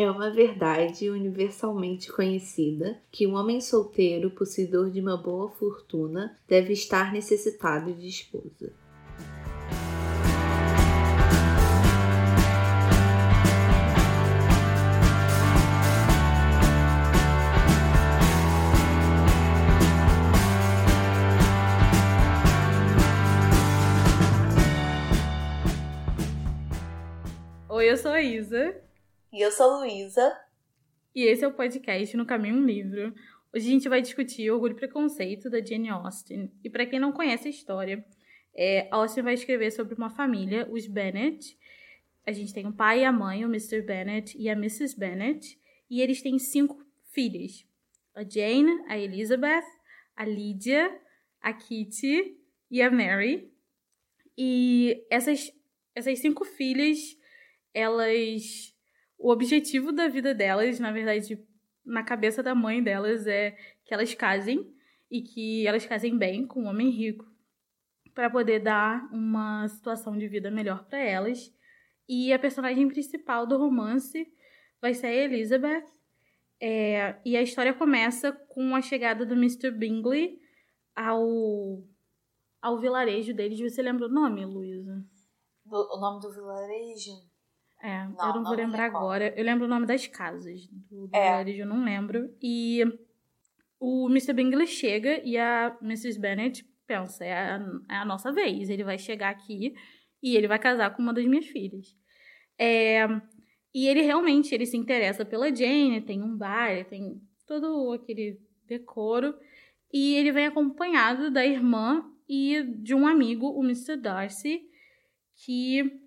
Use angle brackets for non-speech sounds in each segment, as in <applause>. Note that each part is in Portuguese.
É uma verdade universalmente conhecida que um homem solteiro, possuidor de uma boa fortuna, deve estar necessitado de esposa. Oi, eu sou a Isa. E eu sou Luísa. E esse é o podcast No Caminho um Livro. Hoje a gente vai discutir Orgulho e Preconceito da Jane Austen. E para quem não conhece a história, é, Austen vai escrever sobre uma família, os Bennet. A gente tem o pai e a mãe, o Mr. Bennet e a Mrs. Bennet. E eles têm cinco filhas. A Jane, a Elizabeth, a Lydia, a Kitty e a Mary. E essas, essas cinco filhas, elas o objetivo da vida delas, na verdade, na cabeça da mãe delas, é que elas casem e que elas casem bem com um homem rico para poder dar uma situação de vida melhor para elas. E a personagem principal do romance vai ser a Elizabeth. É, e a história começa com a chegada do Mr. Bingley ao, ao vilarejo deles. Você lembra o nome, Luísa? O nome do vilarejo? É, não, eu não, vou lembrar agora. Eu lembro o nome das casas do, do é. eu não lembro. E o Mr. Bingley chega e a Mrs. Bennet pensa, é a, é a nossa vez. Ele vai chegar aqui e ele vai casar com uma das minhas filhas. É, e ele realmente ele se interessa pela Jane, tem um bar, tem todo aquele decoro. E ele vem acompanhado da irmã e de um amigo, o Mr. Darcy, que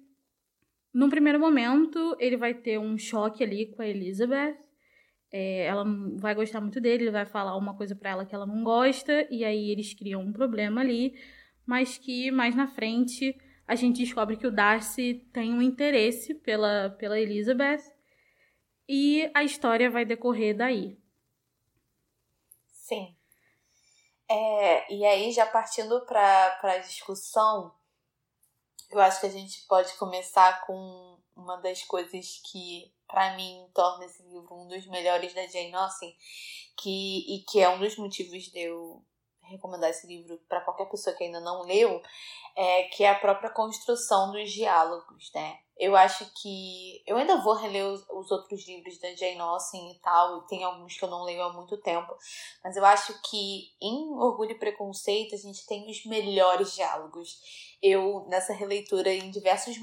num primeiro momento, ele vai ter um choque ali com a Elizabeth. É, ela vai gostar muito dele, ele vai falar uma coisa para ela que ela não gosta, e aí eles criam um problema ali, mas que mais na frente a gente descobre que o Darcy tem um interesse pela, pela Elizabeth, e a história vai decorrer daí. Sim. É, e aí, já partindo para a discussão, eu acho que a gente pode começar com uma das coisas que, para mim, torna esse livro um dos melhores da Jane Austen, que, e que é um dos motivos de eu recomendar esse livro para qualquer pessoa que ainda não leu, é que é a própria construção dos diálogos, né? Eu acho que. Eu ainda vou reler os, os, outros livros da Jane Austen e tal, e tem alguns que eu não leio há muito tempo, mas eu acho que em Orgulho e Preconceito a gente tem os melhores diálogos. Eu, nessa releitura, em diversos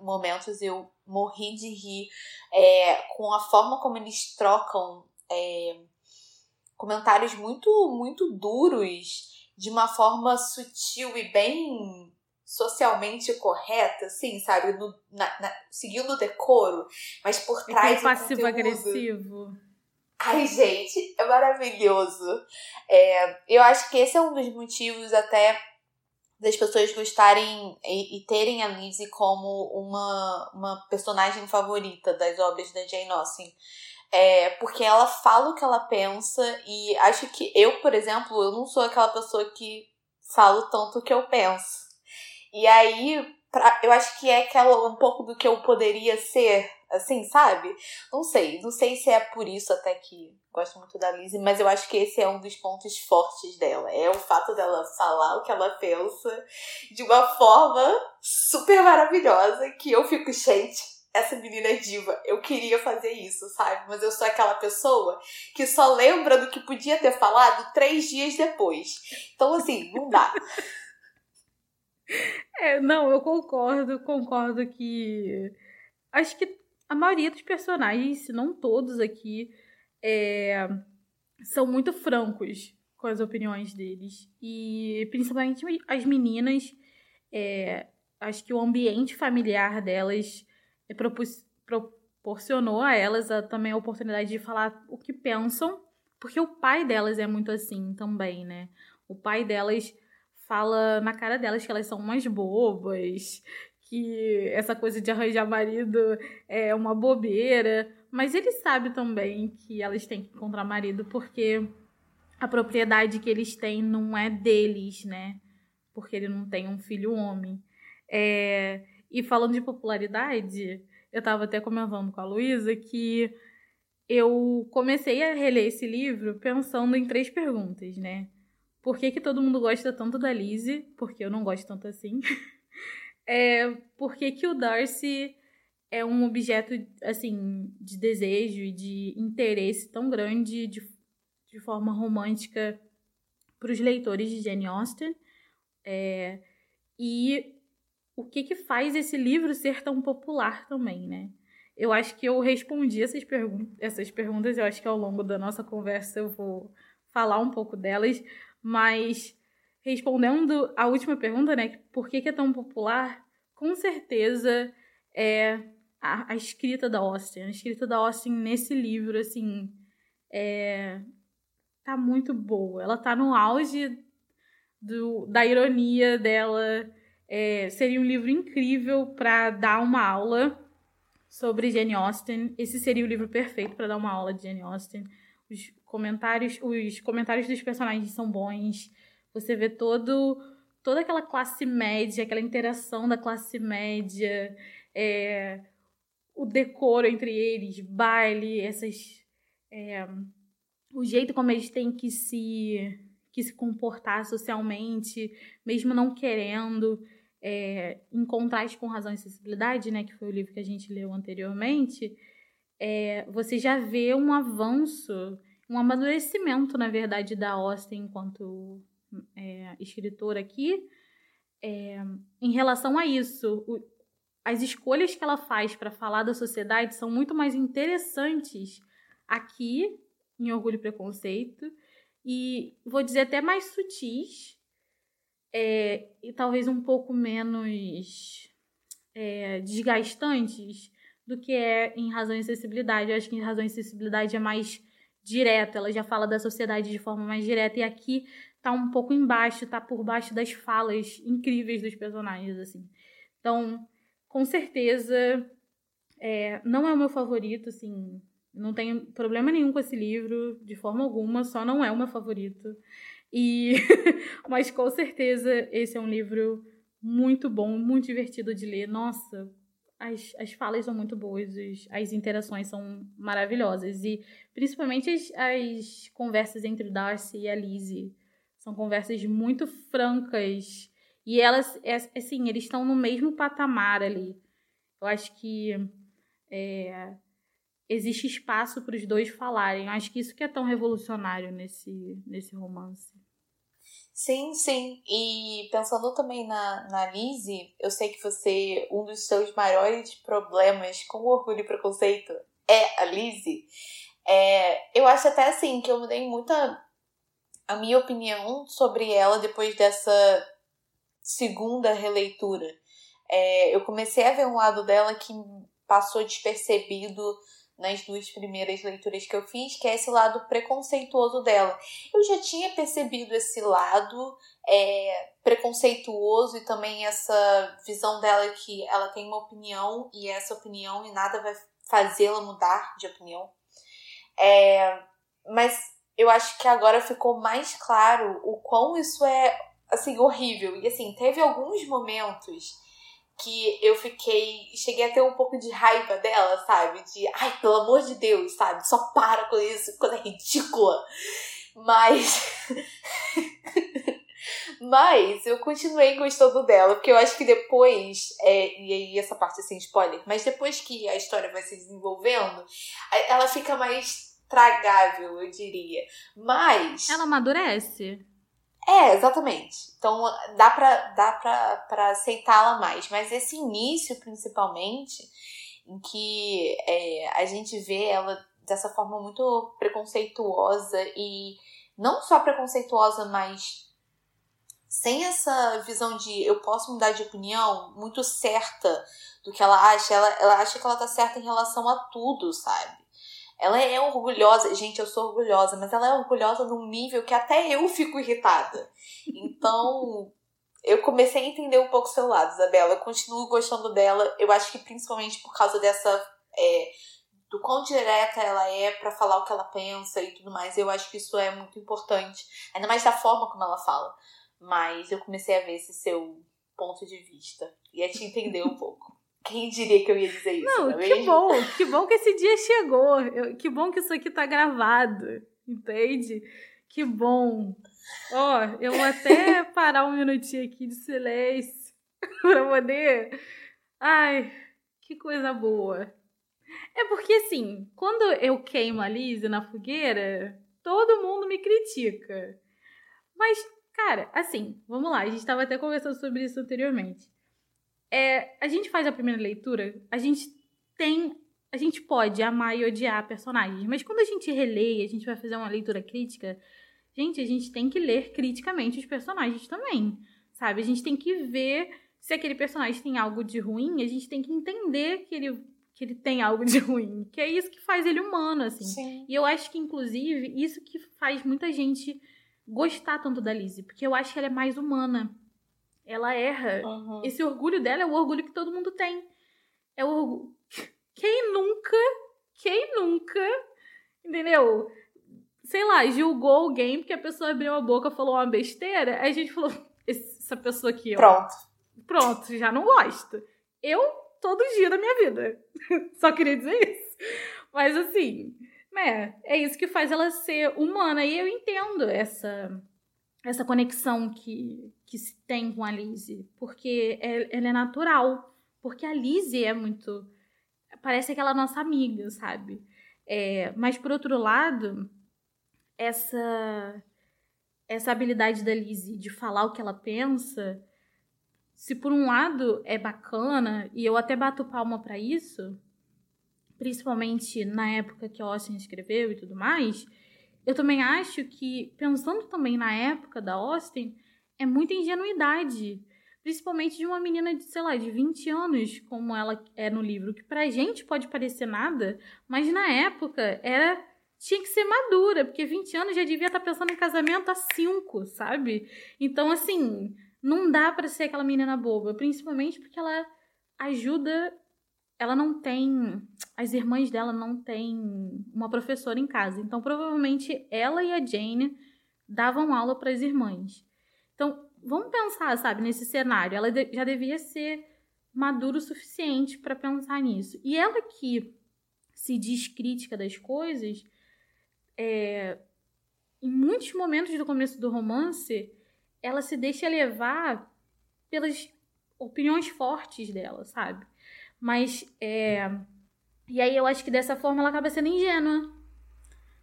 momentos, eu morri de rir é, com a forma como eles trocam é, comentários muito, muito duros de uma forma sutil e bem socialmente correta, assim, sabe? No, na, na, seguindo o decoro, mas por trás. É passivo-agressivo. Ai, gente, é maravilhoso. É, eu acho que esse é um dos motivos até das pessoas gostarem e, e, terem a Lizzie como uma, uma personagem favorita das obras da Jane Austen. É, porque ela fala o que ela pensa e acho que eu, por exemplo, eu não sou aquela pessoa que falo tanto o que eu penso. E aí, pra, eu acho que é aquela um pouco do que eu poderia ser, assim, sabe? Não sei, não sei se é por isso até que gosto muito da Lizzie, mas eu acho que esse é um dos pontos fortes dela. É o fato dela falar o que ela pensa de uma forma super maravilhosa que eu fico, gente, essa menina é diva. Eu queria fazer isso, sabe? Mas eu sou aquela pessoa que só lembra do que podia ter falado três dias depois. Então, assim, não dá. <laughs> É, não, eu concordo, concordo que. Acho que a maioria dos personagens, se não todos aqui, é, são muito francos com as opiniões deles. E principalmente as meninas, é, acho que o ambiente familiar delas proporcionou a elas a, também a oportunidade de falar o que pensam, porque o pai delas é muito assim também, né? O pai delas fala na cara delas que elas são umas bobas, que essa coisa de arranjar marido é uma bobeira. Mas ele sabe também que elas têm que encontrar marido porque a propriedade que eles têm não é deles, né? Porque ele não tem um filho homem. É... E falando de popularidade, eu tava até comentando com a Luísa que eu comecei a reler esse livro pensando em três perguntas, né? Por que, que todo mundo gosta tanto da Lizzie? Porque eu não gosto tanto assim. <laughs> é, por que, que o Darcy é um objeto, assim, de desejo e de interesse tão grande de, de forma romântica para os leitores de Jane Austen? É, e o que, que faz esse livro ser tão popular também, né? Eu acho que eu respondi essas, pergun essas perguntas, eu acho que ao longo da nossa conversa eu vou falar um pouco delas, mas respondendo a última pergunta, né, por que, que é tão popular? Com certeza é a, a, escrita da Austin. A escrita da Austin nesse livro, assim, é, tá muito boa. Ela tá no auge do, da ironia dela. É, seria um livro incrível para dar uma aula sobre Jane Austen. Esse seria o livro perfeito para dar uma aula de Jane Austen. Os comentários, os comentários dos personagens são bons. Você vê todo toda aquela classe média, aquela interação da classe média, é, o decoro entre eles, baile, essas é, o jeito como eles têm que se que se comportar socialmente, mesmo não querendo é, em contraste com Razão e Sensibilidade, né, que foi o livro que a gente leu anteriormente, é, você já vê um avanço, um amadurecimento, na verdade, da Austen enquanto é, escritora aqui, é, em relação a isso. O, as escolhas que ela faz para falar da sociedade são muito mais interessantes aqui, em Orgulho e Preconceito, e vou dizer até mais sutis é, e talvez um pouco menos é, desgastantes do que é em Razão e Acessibilidade. Eu acho que em Razão e Acessibilidade é mais direta, ela já fala da sociedade de forma mais direta, e aqui tá um pouco embaixo, tá por baixo das falas incríveis dos personagens, assim. Então, com certeza, é, não é o meu favorito, assim, não tenho problema nenhum com esse livro, de forma alguma, só não é o meu favorito. E <laughs> mas com certeza esse é um livro muito bom, muito divertido de ler. Nossa, as, as falas são muito boas, as, as interações são maravilhosas. E principalmente as, as conversas entre Darcy e a Lizzie. São conversas muito francas. E elas, é, assim, eles estão no mesmo patamar ali. Eu acho que é, existe espaço para os dois falarem. Eu acho que isso que é tão revolucionário nesse, nesse romance. Sim, sim. E pensando também na, na Lizzie, eu sei que você, um dos seus maiores problemas com orgulho e preconceito é a Lizzie. É, eu acho até assim que eu mudei muita a minha opinião sobre ela depois dessa segunda releitura. É, eu comecei a ver um lado dela que passou despercebido nas duas primeiras leituras que eu fiz, que é esse lado preconceituoso dela. Eu já tinha percebido esse lado é, preconceituoso e também essa visão dela que ela tem uma opinião e essa opinião e nada vai fazê-la mudar de opinião. É, mas eu acho que agora ficou mais claro o quão isso é assim horrível. E assim, teve alguns momentos que eu fiquei. Cheguei a ter um pouco de raiva dela, sabe? De, ai, pelo amor de Deus, sabe? Só para com isso, coisa ridícula. Mas. <laughs> mas eu continuei gostando dela, porque eu acho que depois. É, e aí, essa parte assim, spoiler, mas depois que a história vai se desenvolvendo, ela fica mais tragável, eu diria. Mas. Ela amadurece. É, exatamente. Então dá pra, dá pra aceitá-la mais. Mas esse início, principalmente, em que é, a gente vê ela dessa forma muito preconceituosa e não só preconceituosa, mas sem essa visão de eu posso mudar de opinião muito certa do que ela acha. Ela, ela acha que ela tá certa em relação a tudo, sabe? Ela é orgulhosa, gente, eu sou orgulhosa, mas ela é orgulhosa num nível que até eu fico irritada. Então, eu comecei a entender um pouco o seu lado, Isabela. Eu continuo gostando dela. Eu acho que principalmente por causa dessa. É, do quão direta ela é para falar o que ela pensa e tudo mais. Eu acho que isso é muito importante. Ainda mais da forma como ela fala. Mas eu comecei a ver esse seu ponto de vista e a te entender um pouco. Quem diria que eu ia dizer isso? Não, não é que mesmo? bom, que bom que esse dia chegou. Eu, que bom que isso aqui tá gravado, entende? Que bom. Ó, oh, eu vou até <laughs> parar um minutinho aqui de silêncio <laughs> pra poder. Ai, que coisa boa. É porque assim, quando eu queimo a Lise na fogueira, todo mundo me critica. Mas, cara, assim, vamos lá, a gente estava até conversando sobre isso anteriormente. É, a gente faz a primeira leitura, a gente tem. A gente pode amar e odiar personagens, mas quando a gente relê, a gente vai fazer uma leitura crítica, gente, a gente tem que ler criticamente os personagens também, sabe? A gente tem que ver se aquele personagem tem algo de ruim, a gente tem que entender que ele, que ele tem algo de <laughs> ruim, que é isso que faz ele humano, assim. Sim. E eu acho que, inclusive, isso que faz muita gente gostar tanto da Lizzie, porque eu acho que ela é mais humana. Ela erra. Uhum. Esse orgulho dela é o orgulho que todo mundo tem. É o orgulho. <laughs> Quem nunca, quem nunca, entendeu? Sei lá, julgou alguém porque a pessoa abriu a boca falou uma besteira, aí a gente falou, <laughs> essa pessoa aqui, ó. Pronto. Pronto, já não gosto. Eu, todo dia da minha vida. <laughs> Só queria dizer isso. Mas assim, né, é isso que faz ela ser humana. E eu entendo essa essa conexão que, que se tem com a Lizzie, porque é, ela é natural. Porque a Lizzie é muito. Parece aquela nossa amiga, sabe? É, mas, por outro lado, essa, essa habilidade da Lizzie de falar o que ela pensa, se por um lado é bacana, e eu até bato palma para isso, principalmente na época que Austin escreveu e tudo mais, eu também acho que, pensando também na época da Austin, é muita ingenuidade. Principalmente de uma menina de, sei lá, de 20 anos, como ela é no livro, que pra gente pode parecer nada, mas na época era tinha que ser madura, porque 20 anos já devia estar tá pensando em casamento há 5, sabe? Então, assim, não dá para ser aquela menina boba, principalmente porque ela ajuda ela não tem. As irmãs dela não têm uma professora em casa. Então, provavelmente, ela e a Jane davam aula para as irmãs. Então, vamos pensar, sabe, nesse cenário. Ela já devia ser madura o suficiente para pensar nisso. E ela que se diz crítica das coisas, é, em muitos momentos do começo do romance, ela se deixa levar pelas opiniões fortes dela, sabe? Mas, é... E aí eu acho que dessa forma ela acaba sendo ingênua,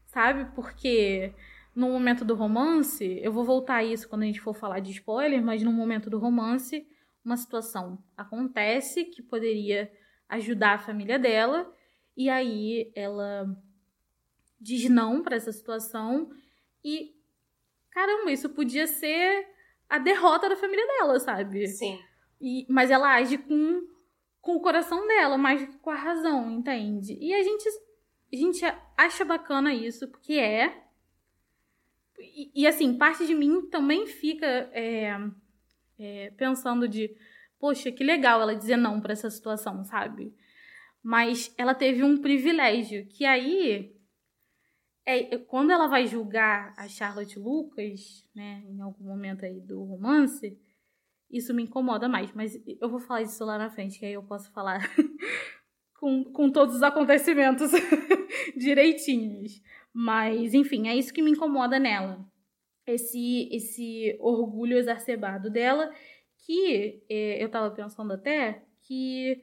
sabe? Porque no momento do romance, eu vou voltar a isso quando a gente for falar de spoiler, mas no momento do romance, uma situação acontece que poderia ajudar a família dela, e aí ela diz não para essa situação e caramba, isso podia ser a derrota da família dela, sabe? Sim. E, mas ela age com com o coração dela, mais do que com a razão, entende? E a gente, a gente acha bacana isso, porque é. E, e assim, parte de mim também fica é, é, pensando de, poxa, que legal ela dizer não para essa situação, sabe? Mas ela teve um privilégio, que aí é, quando ela vai julgar a Charlotte Lucas, né, em algum momento aí do romance, isso me incomoda mais. Mas eu vou falar disso lá na frente, que aí eu posso falar <laughs> com, com todos os acontecimentos <laughs> direitinhos. Mas, enfim, é isso que me incomoda nela. Esse, esse orgulho exacerbado dela, que é, eu tava pensando até que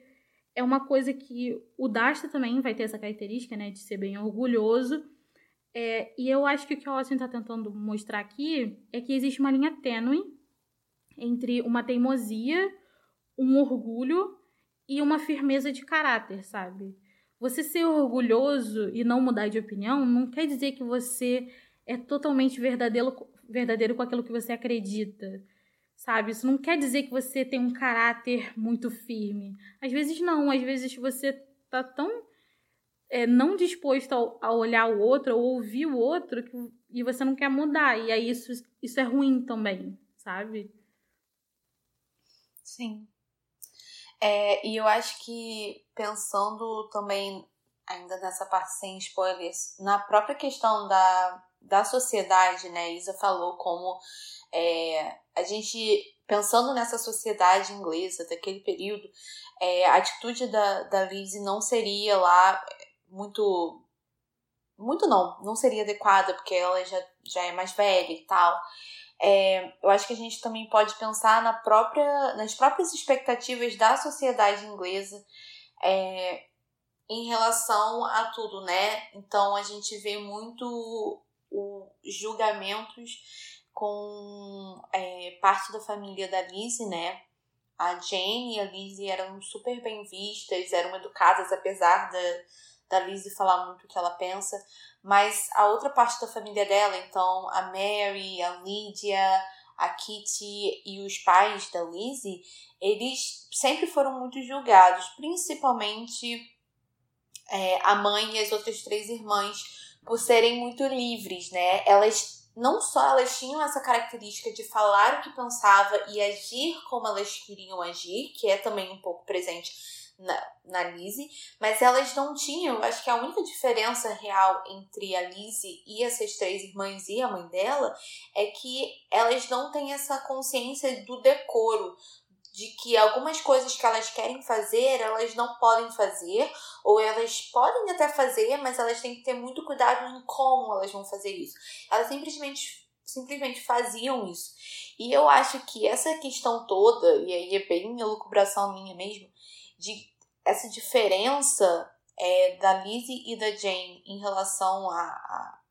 é uma coisa que o Dasta também vai ter essa característica, né, de ser bem orgulhoso. É, e eu acho que o que o Austin está tentando mostrar aqui é que existe uma linha tênue entre uma teimosia, um orgulho e uma firmeza de caráter, sabe? Você ser orgulhoso e não mudar de opinião não quer dizer que você é totalmente verdadeiro, verdadeiro com aquilo que você acredita, sabe? Isso não quer dizer que você tem um caráter muito firme. Às vezes não, às vezes você tá tão é, não disposto a, a, olhar o outro ou ouvir o outro que, e você não quer mudar. E aí isso, isso é ruim também, sabe? Sim. É, e eu acho que pensando também, ainda nessa parte sem spoilers, na própria questão da, da sociedade, né? Isa falou como é, a gente, pensando nessa sociedade inglesa daquele período, é, a atitude da, da Lizzie não seria lá muito. Muito não, não seria adequada, porque ela já, já é mais velha e tal. É, eu acho que a gente também pode pensar na própria, nas próprias expectativas da sociedade inglesa é, em relação a tudo, né? Então a gente vê muito o julgamentos com é, parte da família da Lizzie, né? A Jane e a Lizzie eram super bem vistas, eram educadas, apesar da, da Lizzie falar muito o que ela pensa. Mas a outra parte da família dela, então a Mary, a Lydia, a Kitty e os pais da Lizzie, eles sempre foram muito julgados, principalmente é, a mãe e as outras três irmãs, por serem muito livres, né? Elas não só elas tinham essa característica de falar o que pensava e agir como elas queriam agir, que é também um pouco presente na, na Lizzie, mas elas não tinham, acho que a única diferença real entre a Lizzie e essas três irmãs e a mãe dela é que elas não têm essa consciência do decoro, de que algumas coisas que elas querem fazer, elas não podem fazer, ou elas podem até fazer, mas elas têm que ter muito cuidado em como elas vão fazer isso. Elas simplesmente simplesmente faziam isso. E eu acho que essa questão toda, e aí é bem elucubração minha mesmo, de essa diferença é, da Lizzie e da Jane em relação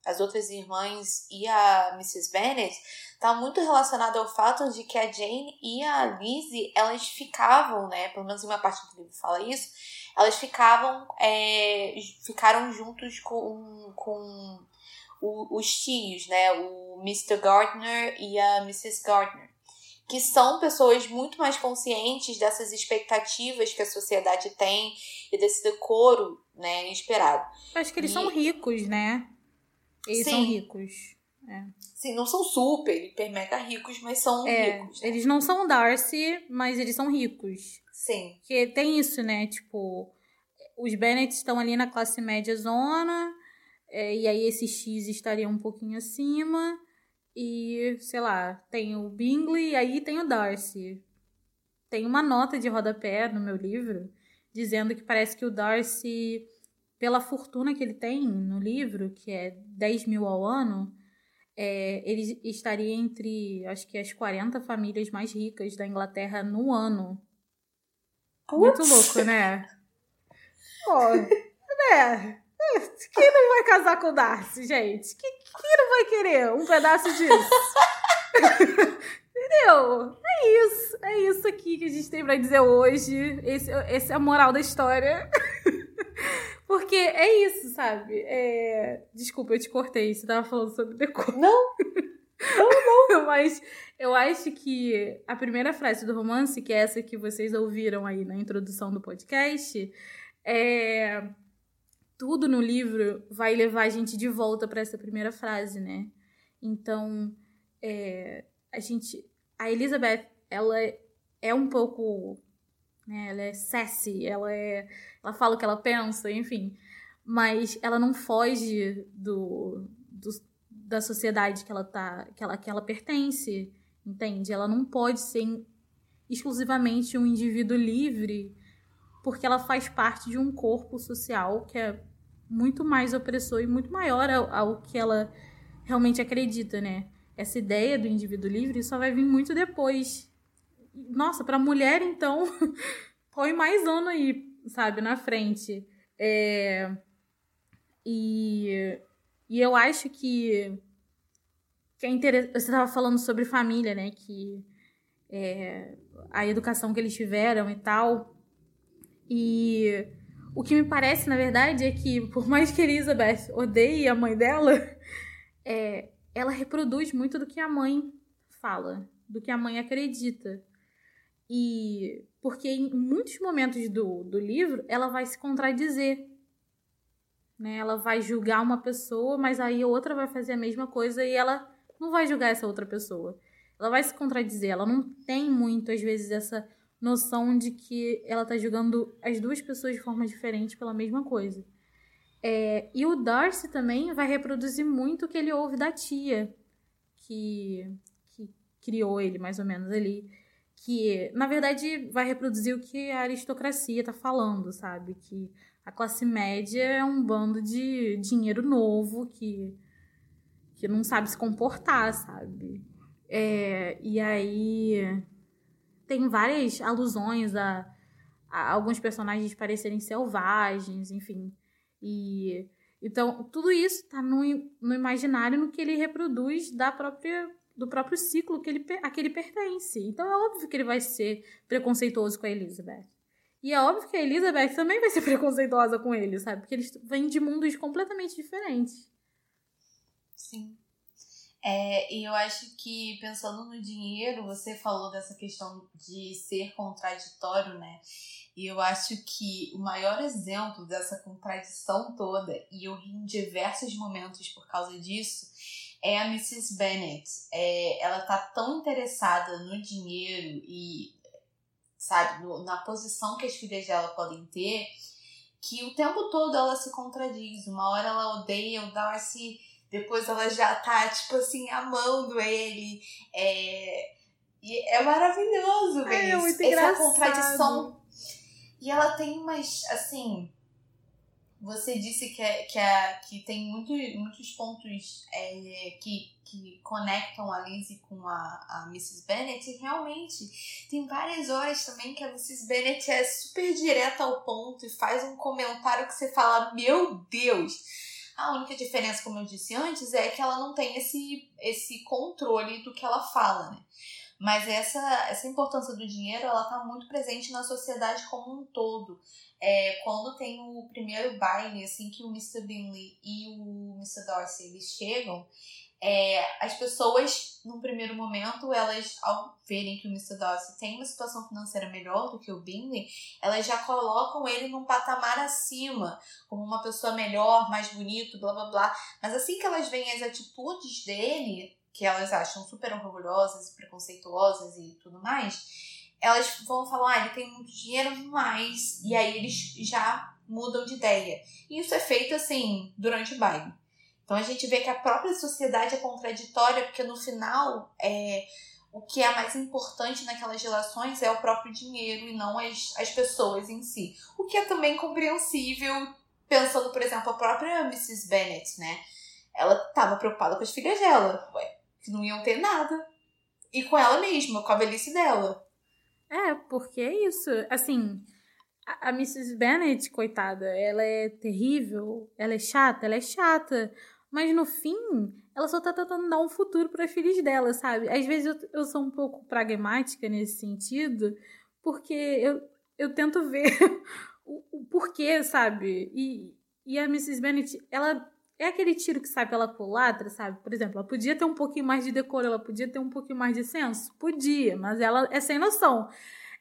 as outras irmãs e a Mrs. Bennet está muito relacionado ao fato de que a Jane e a Lizzie elas ficavam, né? Pelo menos em uma parte do livro fala isso. Elas ficavam, é, ficaram juntos com, com o, os tios, né? O Mr. Gardner e a Mrs. Gardner que são pessoas muito mais conscientes dessas expectativas que a sociedade tem e desse decoro, né, esperado. Acho que eles e... são ricos, né? Eles Sim. são ricos. É. Sim, não são super, hiper mega ricos, mas são é, ricos. Né? Eles não são Darcy, mas eles são ricos. Sim. Porque tem isso, né? Tipo, os Bennett estão ali na classe média zona, é, e aí esses X estariam um pouquinho acima. E, sei lá, tem o Bingley e aí tem o Darcy. Tem uma nota de rodapé no meu livro dizendo que parece que o Darcy pela fortuna que ele tem no livro, que é 10 mil ao ano, é, ele estaria entre, acho que as 40 famílias mais ricas da Inglaterra no ano. Muito louco, né? Pô, <laughs> né? Quem não vai casar com o Darcy, gente? Quem, quem não vai querer um pedaço disso? <laughs> Entendeu? É isso. É isso aqui que a gente tem pra dizer hoje. Esse, esse é a moral da história. <laughs> Porque é isso, sabe? É... Desculpa, eu te cortei. Você tava falando sobre decor. Não! <laughs> Não, não. Mas eu acho que a primeira frase do romance, que é essa que vocês ouviram aí na introdução do podcast, é. Tudo no livro vai levar a gente de volta para essa primeira frase, né? Então, é... a gente. A Elizabeth, ela é um pouco né? Ela é sassy, ela é, ela fala o que ela pensa, enfim. Mas ela não foge do, do da sociedade que ela tá, que ela, que ela pertence, entende? Ela não pode ser exclusivamente um indivíduo livre, porque ela faz parte de um corpo social que é muito mais opressor e muito maior ao, ao que ela realmente acredita, né? Essa ideia do indivíduo livre só vai vir muito depois nossa, para mulher, então, <laughs> põe mais ano aí, sabe, na frente. É... E, e eu acho que, que é interessante. Você estava falando sobre família, né? Que é, a educação que eles tiveram e tal. E o que me parece, na verdade, é que, por mais que Elizabeth odeie a mãe dela, é, ela reproduz muito do que a mãe fala, do que a mãe acredita. E porque em muitos momentos do, do livro ela vai se contradizer. Né? Ela vai julgar uma pessoa, mas aí outra vai fazer a mesma coisa e ela não vai julgar essa outra pessoa. Ela vai se contradizer. Ela não tem muito, às vezes, essa noção de que ela está julgando as duas pessoas de forma diferente pela mesma coisa. É, e o Darcy também vai reproduzir muito o que ele ouve da tia, que, que criou ele, mais ou menos, ali. Que, na verdade, vai reproduzir o que a aristocracia tá falando, sabe? Que a classe média é um bando de dinheiro novo que, que não sabe se comportar, sabe? É, e aí tem várias alusões a, a alguns personagens parecerem selvagens, enfim. E então tudo isso está no, no imaginário no que ele reproduz da própria do próprio ciclo que ele, a que ele pertence. Então é óbvio que ele vai ser preconceituoso com a Elizabeth. E é óbvio que a Elizabeth também vai ser <laughs> preconceituosa com ele, sabe? Porque eles vêm de mundos completamente diferentes. Sim. É, e eu acho que pensando no dinheiro, você falou dessa questão de ser contraditório, né? E eu acho que o maior exemplo dessa contradição toda, e eu ri em diversos momentos por causa disso, é a Mrs. Bennet. É, ela tá tão interessada no dinheiro e, sabe, no, na posição que as filhas dela podem ter, que o tempo todo ela se contradiz. Uma hora ela odeia o Darcy depois ela já tá, tipo assim, amando ele. É, e é maravilhoso ver é, isso. Essa contradição. E ela tem umas, assim. Você disse que, é, que, é, que tem muito, muitos pontos é, que, que conectam a Lizzie com a, a Mrs. Bennet, e realmente tem várias horas também que a Mrs. Bennet é super direta ao ponto e faz um comentário que você fala: Meu Deus! A única diferença, como eu disse antes, é que ela não tem esse, esse controle do que ela fala, né? Mas essa, essa importância do dinheiro, ela tá muito presente na sociedade como um todo. É, quando tem o primeiro baile, assim, que o Mr. Bingley e o Mr. Darcy, eles chegam, é, as pessoas, num primeiro momento, elas, ao verem que o Mr. Darcy tem uma situação financeira melhor do que o Bingley, elas já colocam ele num patamar acima, como uma pessoa melhor, mais bonito, blá blá blá. Mas assim que elas veem as atitudes dele, que elas acham super orgulhosas e preconceituosas e tudo mais, elas vão falar, ah, ele tem muito dinheiro mais, e aí eles já mudam de ideia. E isso é feito assim, durante o baile. Então a gente vê que a própria sociedade é contraditória, porque no final é, o que é mais importante naquelas relações é o próprio dinheiro e não as, as pessoas em si. O que é também compreensível, pensando, por exemplo, a própria Mrs. Bennet, né? Ela estava preocupada com as filhas dela, que não iam ter nada. E com ela mesma, com a velhice dela. É, porque é isso. Assim, a, a Mrs. Bennet, coitada, ela é terrível, ela é chata, ela é chata. Mas no fim, ela só tá tentando dar um futuro para as filhas dela, sabe? Às vezes eu, eu sou um pouco pragmática nesse sentido, porque eu, eu tento ver <laughs> o, o porquê, sabe? E, e a Mrs. Bennet, ela é aquele tiro que sai pela culatra, sabe? Por exemplo, ela podia ter um pouquinho mais de decoro, ela podia ter um pouquinho mais de senso? Podia, mas ela é sem noção.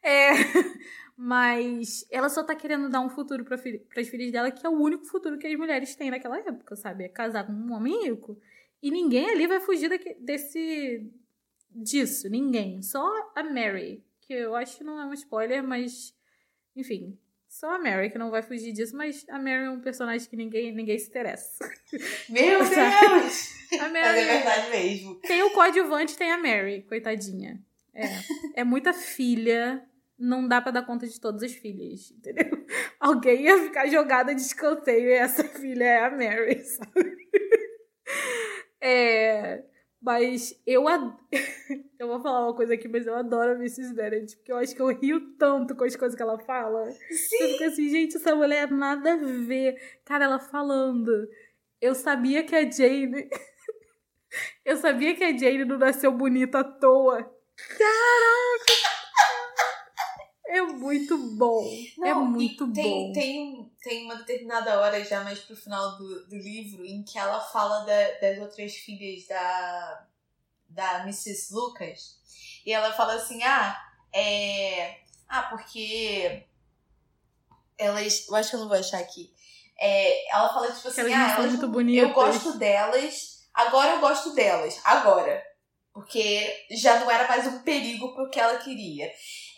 É, <laughs> mas ela só tá querendo dar um futuro para as filhas dela, que é o único futuro que as mulheres têm naquela época, sabe? É casar com um homem rico. E ninguém ali vai fugir daqui, desse disso, ninguém. Só a Mary, que eu acho que não é um spoiler, mas enfim, só a Mary que não vai fugir disso, mas a Mary é um personagem que ninguém, ninguém se interessa. <laughs> Meu Deus! A Mary, Mas é verdade mesmo. Tem o coadjuvante, tem a Mary, coitadinha. É, é muita filha, não dá para dar conta de todas as filhas, entendeu? <laughs> Alguém ia ficar jogada de escanteio e essa <laughs> filha é a Mary, <laughs> sabe? É, mas eu ad... eu vou falar uma coisa aqui, mas eu adoro a Mrs. Bennet, porque eu acho que eu rio tanto com as coisas que ela fala. Sim. Eu fico assim, gente, essa mulher nada a ver. Cara, ela falando. Eu sabia que a Jane. eu sabia que a Jane não nasceu bonita à toa. Caraca! É muito bom. é Não, muito e tem, bom. Tem, tem uma determinada hora já mais pro final do, do livro em que ela fala da- das outras filhas da, da Mrs. Lucas. E ela fala assim, ah, é... Ah, porque elas... Eu acho que eu não vou achar aqui. É, ela fala tipo assim, elas ah, elas muito bonitas." eu gosto delas, agora eu gosto delas, agora. Porque já não era mais um perigo pro que ela queria.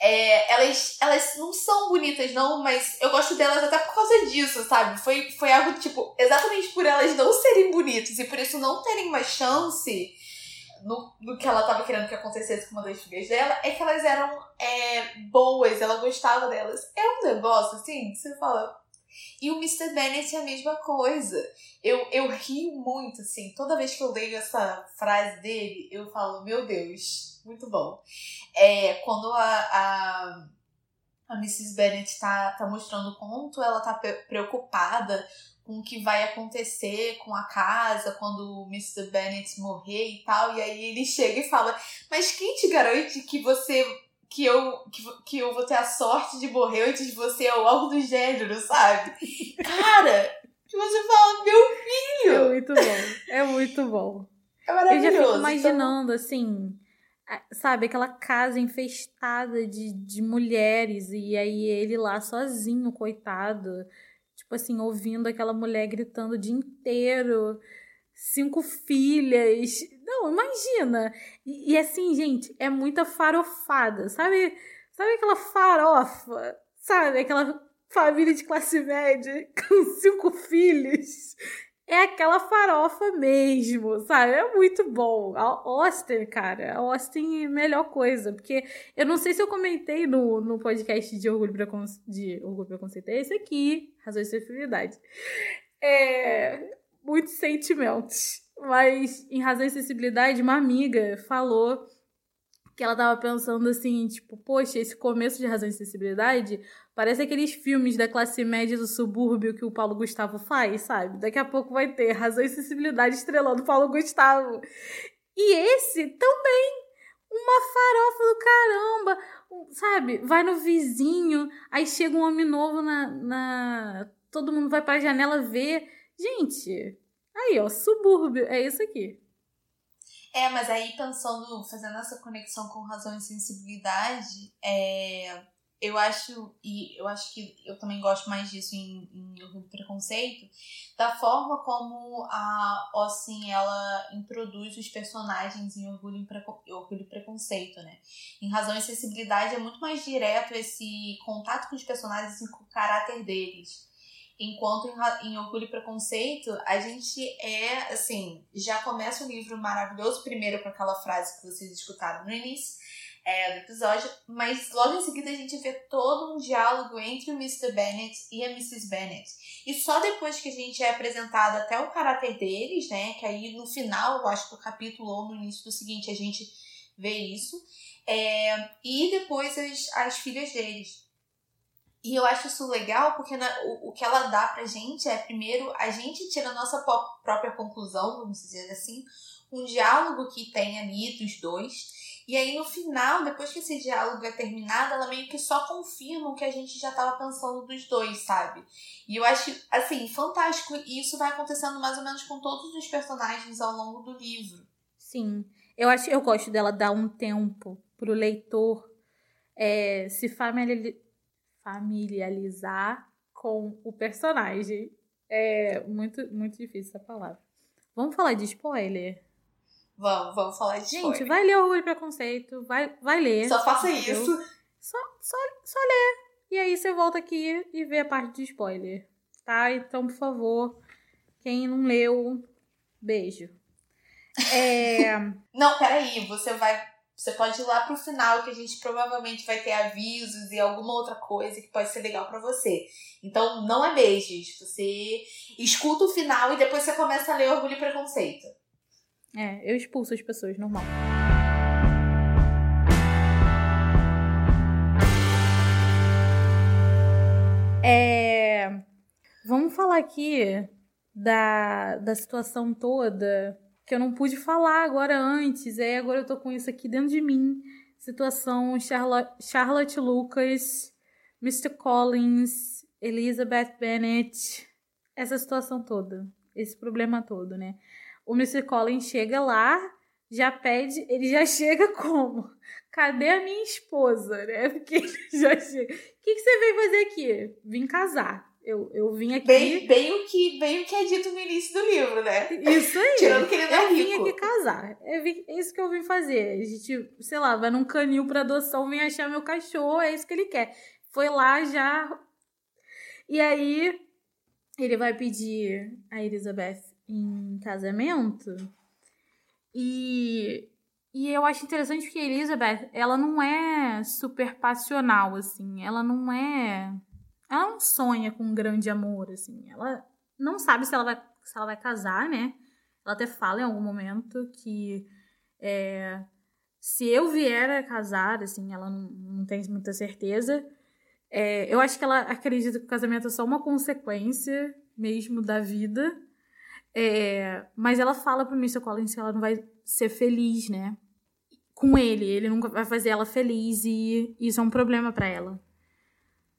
É, elas, elas não são bonitas, não, mas eu gosto delas até por causa disso, sabe? Foi, foi algo, tipo, exatamente por elas não serem bonitas e por isso não terem uma chance no, no que ela tava querendo que acontecesse com uma das filhas dela, é que elas eram é, boas, ela gostava delas. É um negócio, assim, você fala. E o Mr. Bennett é a mesma coisa. Eu, eu rio muito, assim, toda vez que eu leio essa frase dele, eu falo, meu Deus, muito bom. É, quando a, a, a Mrs. Bennett tá, tá mostrando o conto, ela tá preocupada com o que vai acontecer com a casa quando o Mr. Bennett morrer e tal. E aí ele chega e fala: Mas quem te garante que você. Que eu, que, que eu vou ter a sorte de morrer antes de você ou algo do gênero, sabe? <laughs> Cara, que você fala, meu filho! É muito bom, é muito bom. É maravilhoso. Eu já fico imaginando, então... assim, sabe, aquela casa infestada de, de mulheres, e aí ele lá sozinho, coitado tipo assim, ouvindo aquela mulher gritando o dia inteiro, cinco filhas. Não, imagina. E, e assim, gente, é muita farofada, sabe? Sabe aquela farofa? Sabe? Aquela família de classe média <laughs> com cinco filhos é aquela farofa mesmo, sabe? É muito bom. A Austin, cara, a Austin é a melhor coisa. Porque eu não sei se eu comentei no, no podcast de Orgulho, Preconce... de Orgulho Preconceito, é esse aqui, Razões de Sensibilidade. É. Muitos sentimentos. Mas em Razão e Sensibilidade, uma amiga falou que ela tava pensando assim, tipo, poxa, esse começo de Razão e Sensibilidade Parece aqueles filmes da classe média do subúrbio que o Paulo Gustavo faz, sabe? Daqui a pouco vai ter Razão e Sensibilidade estrelando Paulo Gustavo. E esse também. Uma farofa do caramba, sabe? Vai no vizinho, aí chega um homem novo na. na... Todo mundo vai pra janela ver. Gente, aí ó, subúrbio, é isso aqui. É, mas aí pensando, fazendo essa conexão com razão e sensibilidade, é, eu acho, e eu acho que eu também gosto mais disso em, em Orgulho Preconceito, da forma como a Ossin, ela introduz os personagens em Orgulho e, Preco, Orgulho e Preconceito, né? Em Razão e Sensibilidade é muito mais direto esse contato com os personagens e com o caráter deles. Enquanto em, em Orgulho e Preconceito, a gente é, assim, já começa o livro maravilhoso, primeiro com aquela frase que vocês escutaram no início, é, do episódio, mas logo em seguida a gente vê todo um diálogo entre o Mr. Bennet e a Mrs. Bennet. E só depois que a gente é apresentado até o caráter deles, né, que aí no final, eu acho que o capítulo ou no início do seguinte a gente vê isso, é, e depois as, as filhas deles. E eu acho isso legal porque na, o, o que ela dá pra gente é, primeiro, a gente tira a nossa própria conclusão, vamos dizer assim, um diálogo que tem ali dos dois, e aí no final, depois que esse diálogo é terminado, ela meio que só confirma o que a gente já estava pensando dos dois, sabe? E eu acho, assim, fantástico. E isso vai acontecendo mais ou menos com todos os personagens ao longo do livro. Sim. Eu acho eu gosto dela dar um tempo pro leitor é, se familiarizar com o personagem. É muito, muito difícil essa palavra. Vamos falar de spoiler? Vamos, vamos falar de spoiler. Gente, vai ler Orgulho e Preconceito, vai, vai ler. Só faça isso. Só, só, só ler. E aí você volta aqui e vê a parte de spoiler. Tá? Então, por favor, quem não leu, beijo. É... <laughs> não, peraí, você vai. Você pode ir lá pro final, que a gente provavelmente vai ter avisos e alguma outra coisa que pode ser legal para você. Então, não é beijos. Você escuta o final e depois você começa a ler Orgulho e Preconceito. É, eu expulso as pessoas, normal. É, vamos falar aqui da, da situação toda que eu não pude falar agora antes. É, agora eu tô com isso aqui dentro de mim. Situação Charlotte, Charlotte Lucas, Mr. Collins, Elizabeth Bennet. Essa situação toda. Esse problema todo, né? o Mr. Collins chega lá, já pede, ele já <laughs> chega como? Cadê a minha esposa, né? Porque ele já chega. O que, que você veio fazer aqui? Vim casar. Eu, eu vim aqui. Bem, bem, o que, bem o que é dito no início do livro, né? Isso aí. Tirando que ele não é eu vim rico. aqui casar. É é isso que eu vim fazer. A gente, sei lá, vai num canil pra adoção, vem achar meu cachorro, é isso que ele quer. Foi lá já. E aí, ele vai pedir a Elizabeth em casamento. E, e eu acho interessante que a Elizabeth, ela não é super passional, assim. Ela não é. Ela não sonha com um grande amor, assim. Ela não sabe se ela vai, se ela vai casar, né? Ela até fala em algum momento que é, se eu vier a casar, assim, ela não, não tem muita certeza. É, eu acho que ela acredita que o casamento é só uma consequência mesmo da vida. É, mas ela fala pro Mr. Collins que ela não vai ser feliz, né? Com ele. Ele nunca vai fazer ela feliz e isso é um problema para ela.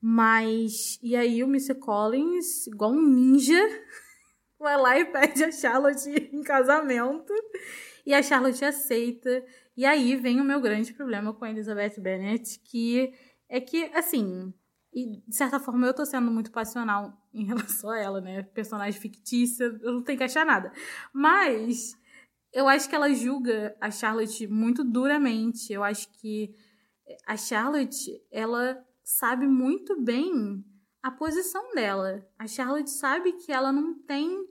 Mas. E aí o Mr. Collins, igual um ninja, <laughs> vai lá e pede a Charlotte em casamento. E a Charlotte aceita. E aí vem o meu grande problema com a Elizabeth Bennet, que é que, assim, e de certa forma eu tô sendo muito passional <laughs> em relação a ela, né? Personagem fictícia, eu não tenho que achar nada. Mas eu acho que ela julga a Charlotte muito duramente. Eu acho que a Charlotte, ela sabe muito bem a posição dela. A Charlotte sabe que ela não tem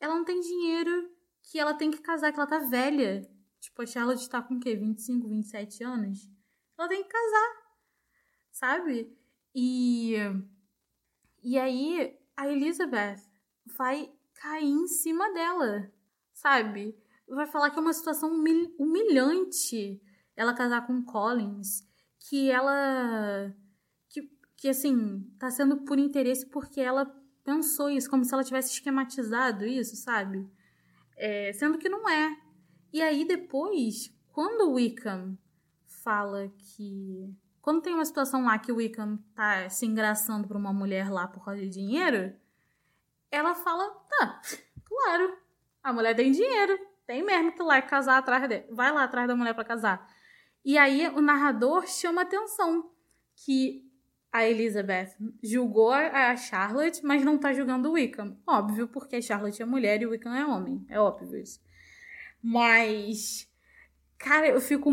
ela não tem dinheiro, que ela tem que casar, que ela tá velha. Tipo, a Charlotte tá com o quê? 25, 27 anos? Ela tem que casar. Sabe? E e aí a Elizabeth vai cair em cima dela, sabe? Vai falar que é uma situação humil- humilhante ela casar com Collins, que ela que, assim, tá sendo por interesse porque ela pensou isso, como se ela tivesse esquematizado isso, sabe? É, sendo que não é. E aí depois, quando o Wickham fala que. Quando tem uma situação lá que o Wickham tá se engraçando pra uma mulher lá por causa de dinheiro, ela fala: tá, claro, a mulher tem dinheiro, tem mesmo que lá e casar atrás dela. Vai lá atrás da mulher pra casar. E aí o narrador chama atenção que a Elizabeth julgou a Charlotte, mas não tá julgando o Wickham. Óbvio, porque a Charlotte é mulher e o Wickham é homem. É óbvio isso. Mas, cara, eu fico.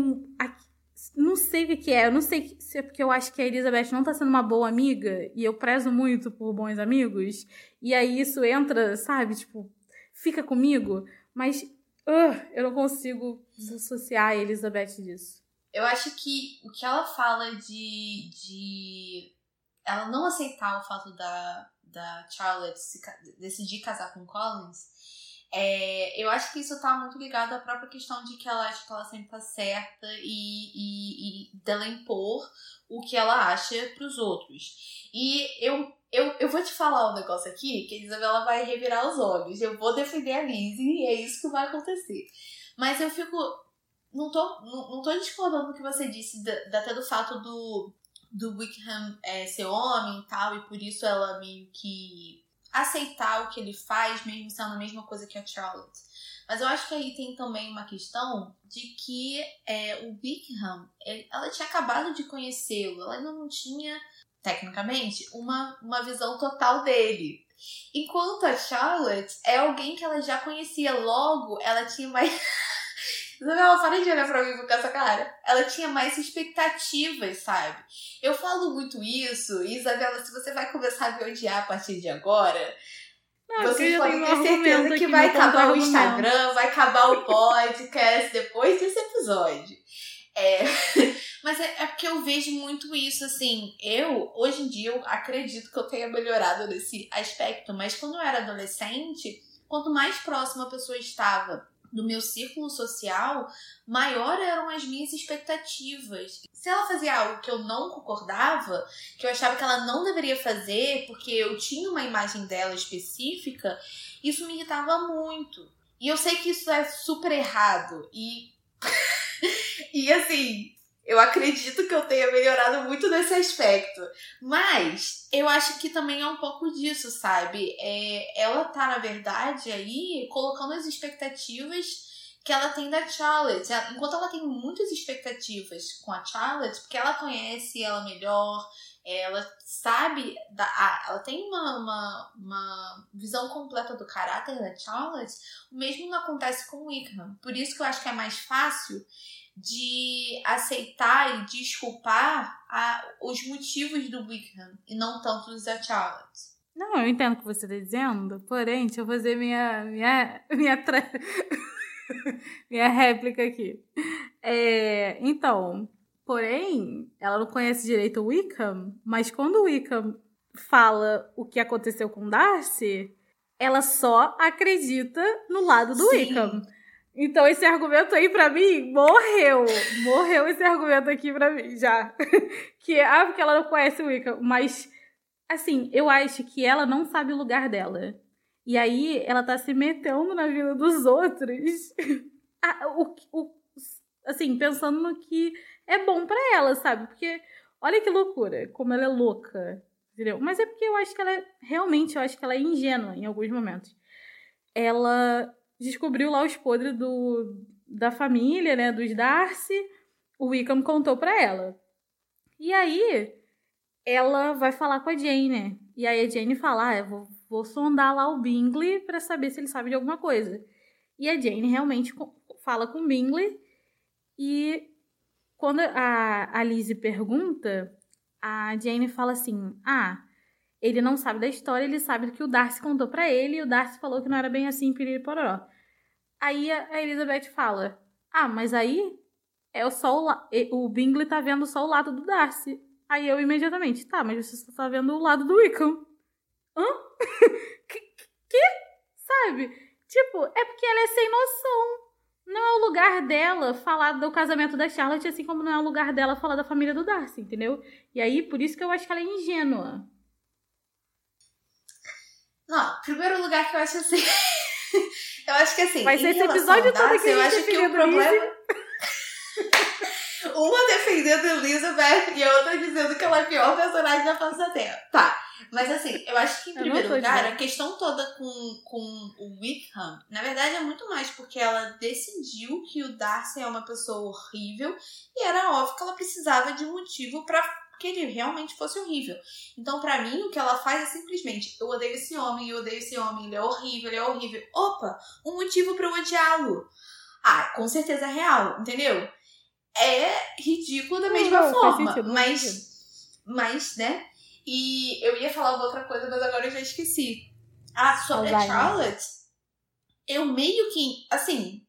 Não sei o que, é. Eu não sei se é porque eu acho que a Elizabeth não tá sendo uma boa amiga e eu prezo muito por bons amigos. E aí isso entra, sabe? Tipo, fica comigo. Mas ugh, eu não consigo desassociar a Elizabeth disso. Eu acho que o que ela fala de, de ela não aceitar o fato da, da Charlotte se decidir casar com Collins, é, eu acho que isso tá muito ligado à própria questão de que ela acha que ela sempre tá certa e, e, e dela impor o que ela acha pros outros. E eu, eu, eu vou te falar um negócio aqui que a Isabela vai revirar os olhos. Eu vou defender a Lizzie e é isso que vai acontecer. Mas eu fico não tô, não, não tô discordando do que você disse, da, até do fato do, do Wickham é, ser homem e tal, e por isso ela meio que aceitar o que ele faz, mesmo sendo a mesma coisa que a Charlotte. Mas eu acho que aí tem também uma questão de que é, o Wickham, é, ela tinha acabado de conhecê-lo, ela ainda não tinha, tecnicamente, uma, uma visão total dele. Enquanto a Charlotte é alguém que ela já conhecia logo, ela tinha mais. <laughs> Isabela, para de olhar pra mim com essa cara. Ela tinha mais expectativas, sabe? Eu falo muito isso, e Isabela, se você vai começar a me odiar a partir de agora, Não, porque vocês podem ter certeza que vai acabar o. Instagram, vai acabar o podcast depois desse episódio. É, <laughs> mas é, é porque eu vejo muito isso, assim. Eu, hoje em dia, eu acredito que eu tenha melhorado nesse aspecto, mas quando eu era adolescente, quanto mais próxima a pessoa estava do meu círculo social, maior eram as minhas expectativas. Se ela fazia algo que eu não concordava, que eu achava que ela não deveria fazer, porque eu tinha uma imagem dela específica, isso me irritava muito. E eu sei que isso é super errado. E. <laughs> e assim, eu acredito que eu tenha melhorado muito nesse aspecto. Mas eu acho que também é um pouco disso, sabe? É, ela tá, na verdade, aí colocando as expectativas que ela tem da Charlotte. Enquanto ela tem muitas expectativas com a Charlotte, porque ela conhece ela melhor, ela sabe, da, ela tem uma, uma, uma visão completa do caráter da Charlotte, o mesmo não acontece com o Wickham. Por isso que eu acho que é mais fácil de aceitar e desculpar a, os motivos do Wickham e não tanto os da Charlotte. Não, eu entendo o que você está dizendo, porém, deixa eu fazer minha, minha, minha, tra... <laughs> minha réplica aqui. É, então, Porém, ela não conhece direito o Wickham, mas quando o Wickham fala o que aconteceu com Darcy, ela só acredita no lado do Sim. Wickham. Então esse argumento aí para mim morreu. Morreu esse argumento aqui para mim já. <laughs> que ah, porque ela não conhece o Wickham, mas assim, eu acho que ela não sabe o lugar dela. E aí ela tá se metendo na vida dos outros. <laughs> ah, o, o, assim, pensando no que é bom para ela, sabe? Porque olha que loucura, como ela é louca, entendeu? Mas é porque eu acho que ela é, realmente, eu acho que ela é ingênua em alguns momentos. Ela descobriu lá os podres do, da família, né, dos Darcy. O Wickham contou para ela. E aí, ela vai falar com a Jane, né? E aí a Jane fala, ah, eu vou, vou sondar lá o Bingley para saber se ele sabe de alguma coisa. E a Jane realmente fala com o Bingley e quando a, a Lizzie pergunta, a Jane fala assim: Ah, ele não sabe da história, ele sabe que o Darcy contou para ele e o Darcy falou que não era bem assim, piriri pororó. Aí a Elizabeth fala: Ah, mas aí é só o, o Bingley tá vendo só o lado do Darcy. Aí eu imediatamente, tá, mas você só tá vendo o lado do Wickham. Hã? <laughs> que, que? Sabe? Tipo, é porque ela é sem noção não é o lugar dela falar do casamento da Charlotte, assim como não é o lugar dela falar da família do Darcy, entendeu? E aí, por isso que eu acho que ela é ingênua. Não, primeiro lugar que eu acho assim. <laughs> eu acho que assim. Vai ser esse episódio todo aqui. Eu acho que o problema. <laughs> Uma defendendo Elizabeth e a outra dizendo que ela é a pior personagem da face da Terra. Tá. Mas assim, eu acho que em primeiro lugar, a questão toda com, com o Wickham, na verdade é muito mais porque ela decidiu que o Darcy é uma pessoa horrível e era óbvio que ela precisava de um motivo para que ele realmente fosse horrível. Então, para mim, o que ela faz é simplesmente: eu odeio esse homem, eu odeio esse homem, ele é horrível, ele é horrível. Opa, um motivo para eu odiá-lo. Ah, com certeza é real, entendeu? É ridículo da mesma não, forma, sentido, mas, mas, né? E eu ia falar outra coisa, mas agora eu já esqueci. Ah, sobre a Charlotte, eu meio que, assim,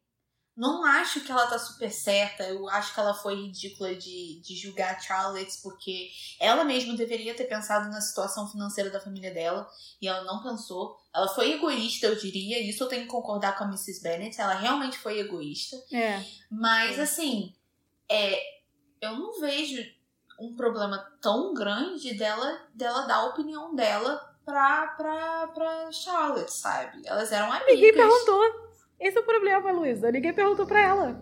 não acho que ela tá super certa. Eu acho que ela foi ridícula de, de julgar a Charlotte, porque ela mesma deveria ter pensado na situação financeira da família dela, e ela não pensou. Ela foi egoísta, eu diria, isso eu tenho que concordar com a Mrs. Bennet. Ela realmente foi egoísta. É. Mas, assim, é, eu não vejo um problema tão grande dela, dela dar a opinião dela pra, pra, pra Charlotte, sabe? Elas eram amigas. Ninguém perguntou. Esse é o problema, Luísa. Ninguém perguntou pra ela.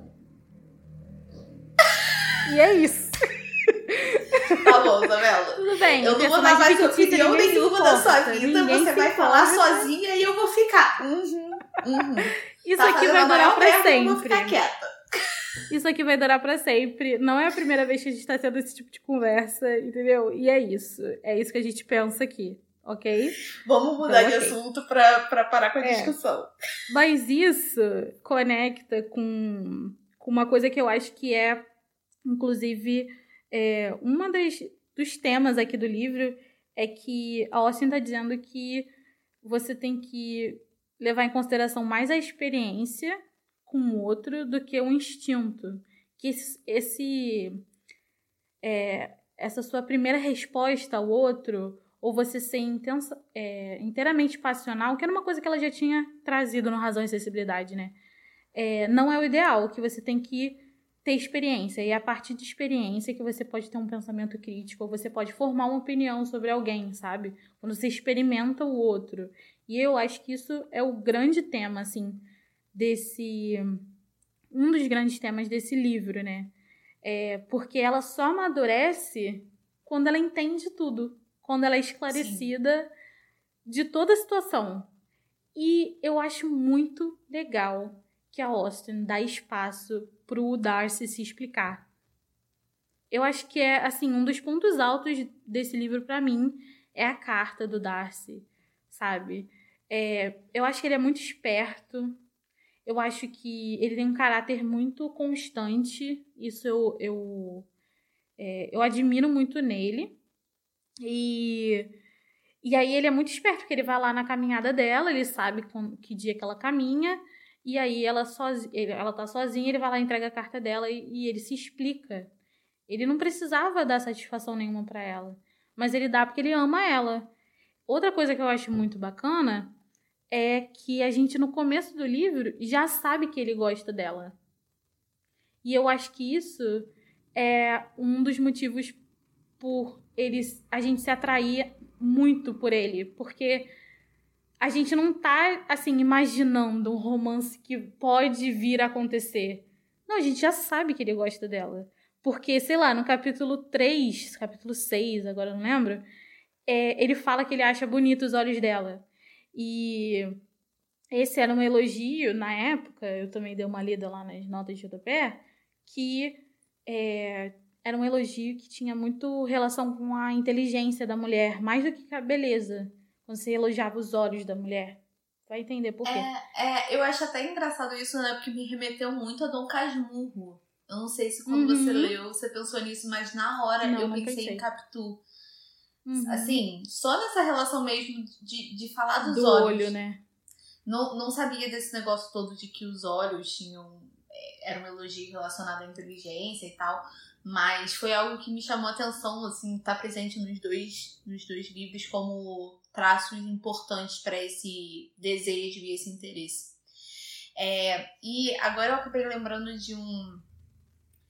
e é isso. Tá bom, Isabela. Tudo bem. Eu não vou dar mais opinião nenhuma da sua vida. Ninguém você vai falar sozinha e eu vou ficar. Uhum, uhum. Isso tá aqui vai durar pra sempre. Eu vou ficar quieta. Isso aqui vai durar para sempre. Não é a primeira vez que a gente tá tendo esse tipo de conversa, entendeu? E é isso. É isso que a gente pensa aqui, ok? Vamos mudar então, de okay. assunto pra parar com a é. discussão. Mas isso conecta com, com uma coisa que eu acho que é, inclusive, é, uma das dos temas aqui do livro é que a Austin tá dizendo que você tem que levar em consideração mais a experiência com o outro do que o instinto. Que esse é, essa sua primeira resposta ao outro, ou você ser intensa, é, inteiramente passional, que era uma coisa que ela já tinha trazido no Razão e Sensibilidade, né? É, não é o ideal, que você tem que ter experiência. E é a partir de experiência que você pode ter um pensamento crítico, ou você pode formar uma opinião sobre alguém, sabe? Quando você experimenta o outro. E eu acho que isso é o grande tema, assim, desse. um dos grandes temas desse livro, né? É, porque ela só amadurece quando ela entende tudo, quando ela é esclarecida Sim. de toda a situação. E eu acho muito legal que a Austin dá espaço pro Darcy se explicar. eu acho que é assim um dos pontos altos desse livro para mim é a carta do Darcy, sabe? É, eu acho que ele é muito esperto. Eu acho que ele tem um caráter muito constante. Isso eu eu, é, eu admiro muito nele. E e aí ele é muito esperto, porque ele vai lá na caminhada dela, ele sabe com, que dia que ela caminha, e aí ela, soz, ela tá sozinha, ele vai lá, entrega a carta dela e, e ele se explica. Ele não precisava dar satisfação nenhuma para ela, mas ele dá porque ele ama ela. Outra coisa que eu acho muito bacana é que a gente no começo do livro já sabe que ele gosta dela. E eu acho que isso é um dos motivos por eles a gente se atrair muito por ele, porque a gente não tá assim imaginando um romance que pode vir a acontecer. Não, a gente já sabe que ele gosta dela. Porque, sei lá, no capítulo 3, capítulo 6, agora não lembro, é, ele fala que ele acha bonito os olhos dela. E esse era um elogio na época, eu também dei uma lida lá nas notas de rodapé, que é, era um elogio que tinha muito relação com a inteligência da mulher, mais do que com a beleza. Quando você elogiava os olhos da mulher. Vai entender por quê. É, é, eu acho até engraçado isso, né? Porque me remeteu muito a Dom Casmurro. Eu não sei se quando uhum. você leu, você pensou nisso, mas na hora não, eu pensei, pensei, em Capitu. Uhum. Assim, só nessa relação mesmo de, de falar dos Do olhos. olho, né? Não, não sabia desse negócio todo de que os olhos tinham. Era um elogio relacionado à inteligência e tal. Mas foi algo que me chamou a atenção, assim, tá presente nos dois, nos dois livros como traços importantes para esse desejo e esse interesse. É, e agora eu acabei lembrando de um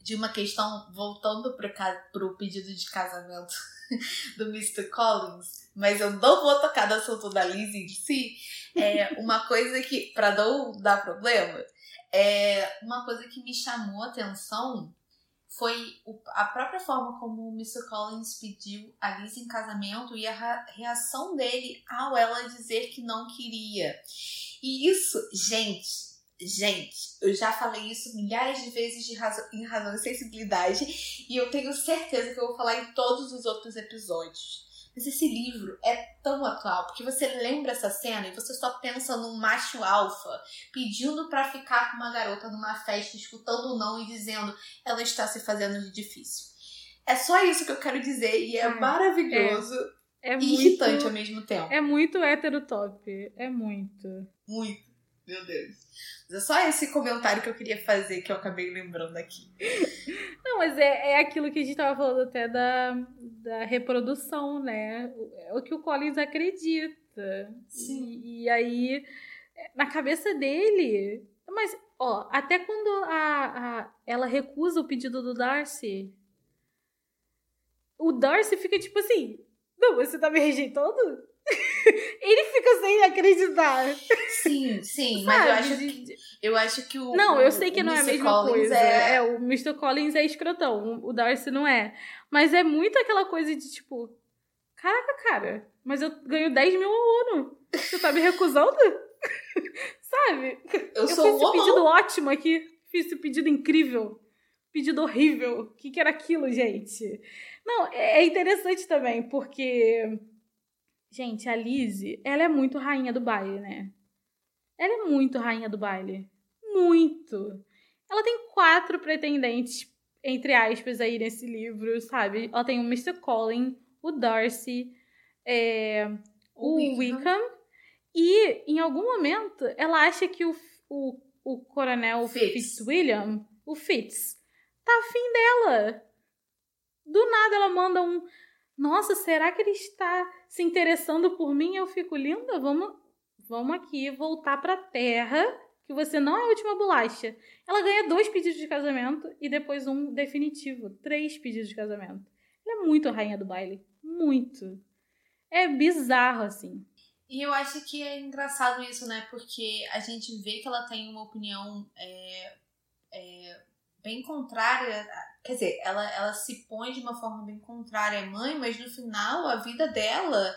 de uma questão voltando para o pedido de casamento <laughs> do Mr. Collins, mas eu não vou tocar no assunto da Liz em si. É uma coisa que, para não dar problema, é uma coisa que me chamou a atenção foi a própria forma como o Mr. Collins pediu a Liz em casamento e a reação dele ao ela dizer que não queria. E isso, gente, gente, eu já falei isso milhares de vezes de em razão de sensibilidade e eu tenho certeza que eu vou falar em todos os outros episódios. Mas esse livro é tão atual, porque você lembra essa cena e você só pensa num macho alfa pedindo para ficar com uma garota numa festa, escutando o não e dizendo ela está se fazendo de difícil. É só isso que eu quero dizer e é, é maravilhoso é, é e muito, irritante ao mesmo tempo. É muito heterotop, é muito. Muito. Meu Deus. Mas é só esse comentário que eu queria fazer que eu acabei lembrando aqui. Não, mas é, é aquilo que a gente tava falando até da, da reprodução, né? É o que o Collins acredita. Sim. E, e aí, na cabeça dele. Mas, ó, até quando a, a, ela recusa o pedido do Darcy, o Darcy fica tipo assim: Não, você tá me rejeitando? <laughs> Ele fica sem acreditar. Sim, sim, <laughs> mas eu acho, que, eu acho que o. Não, eu sei que não é a mesma Collins coisa. É... é... o Mr. Collins é escrotão, o Darcy não é. Mas é muito aquela coisa de tipo. Caraca, cara, mas eu ganho 10 mil ao ano. Você tá me recusando? <laughs> Sabe? Eu, eu sou fiz esse pedido ótimo aqui. Fiz esse pedido incrível. Pedido horrível. O que, que era aquilo, gente? Não, é, é interessante também, porque Gente, a Lizzie, ela é muito rainha do baile, né? Ela é muito rainha do baile. Muito. Ela tem quatro pretendentes, entre aspas, aí nesse livro, sabe? Ela tem o Mr. Colin, o Darcy, é, o, o Wickham. E, em algum momento, ela acha que o, o, o coronel Fitz. Fitzwilliam, o Fitz, tá afim dela. Do nada ela manda um nossa, será que ele está se interessando por mim? Eu fico linda. Vamos, vamos aqui voltar para a Terra, que você não é a última bolacha. Ela ganha dois pedidos de casamento e depois um definitivo, três pedidos de casamento. Ela é muito rainha do baile, muito. É bizarro assim. E eu acho que é engraçado isso, né? Porque a gente vê que ela tem uma opinião é, é, bem contrária Quer dizer, ela, ela se põe de uma forma bem contrária à mãe, mas no final a vida dela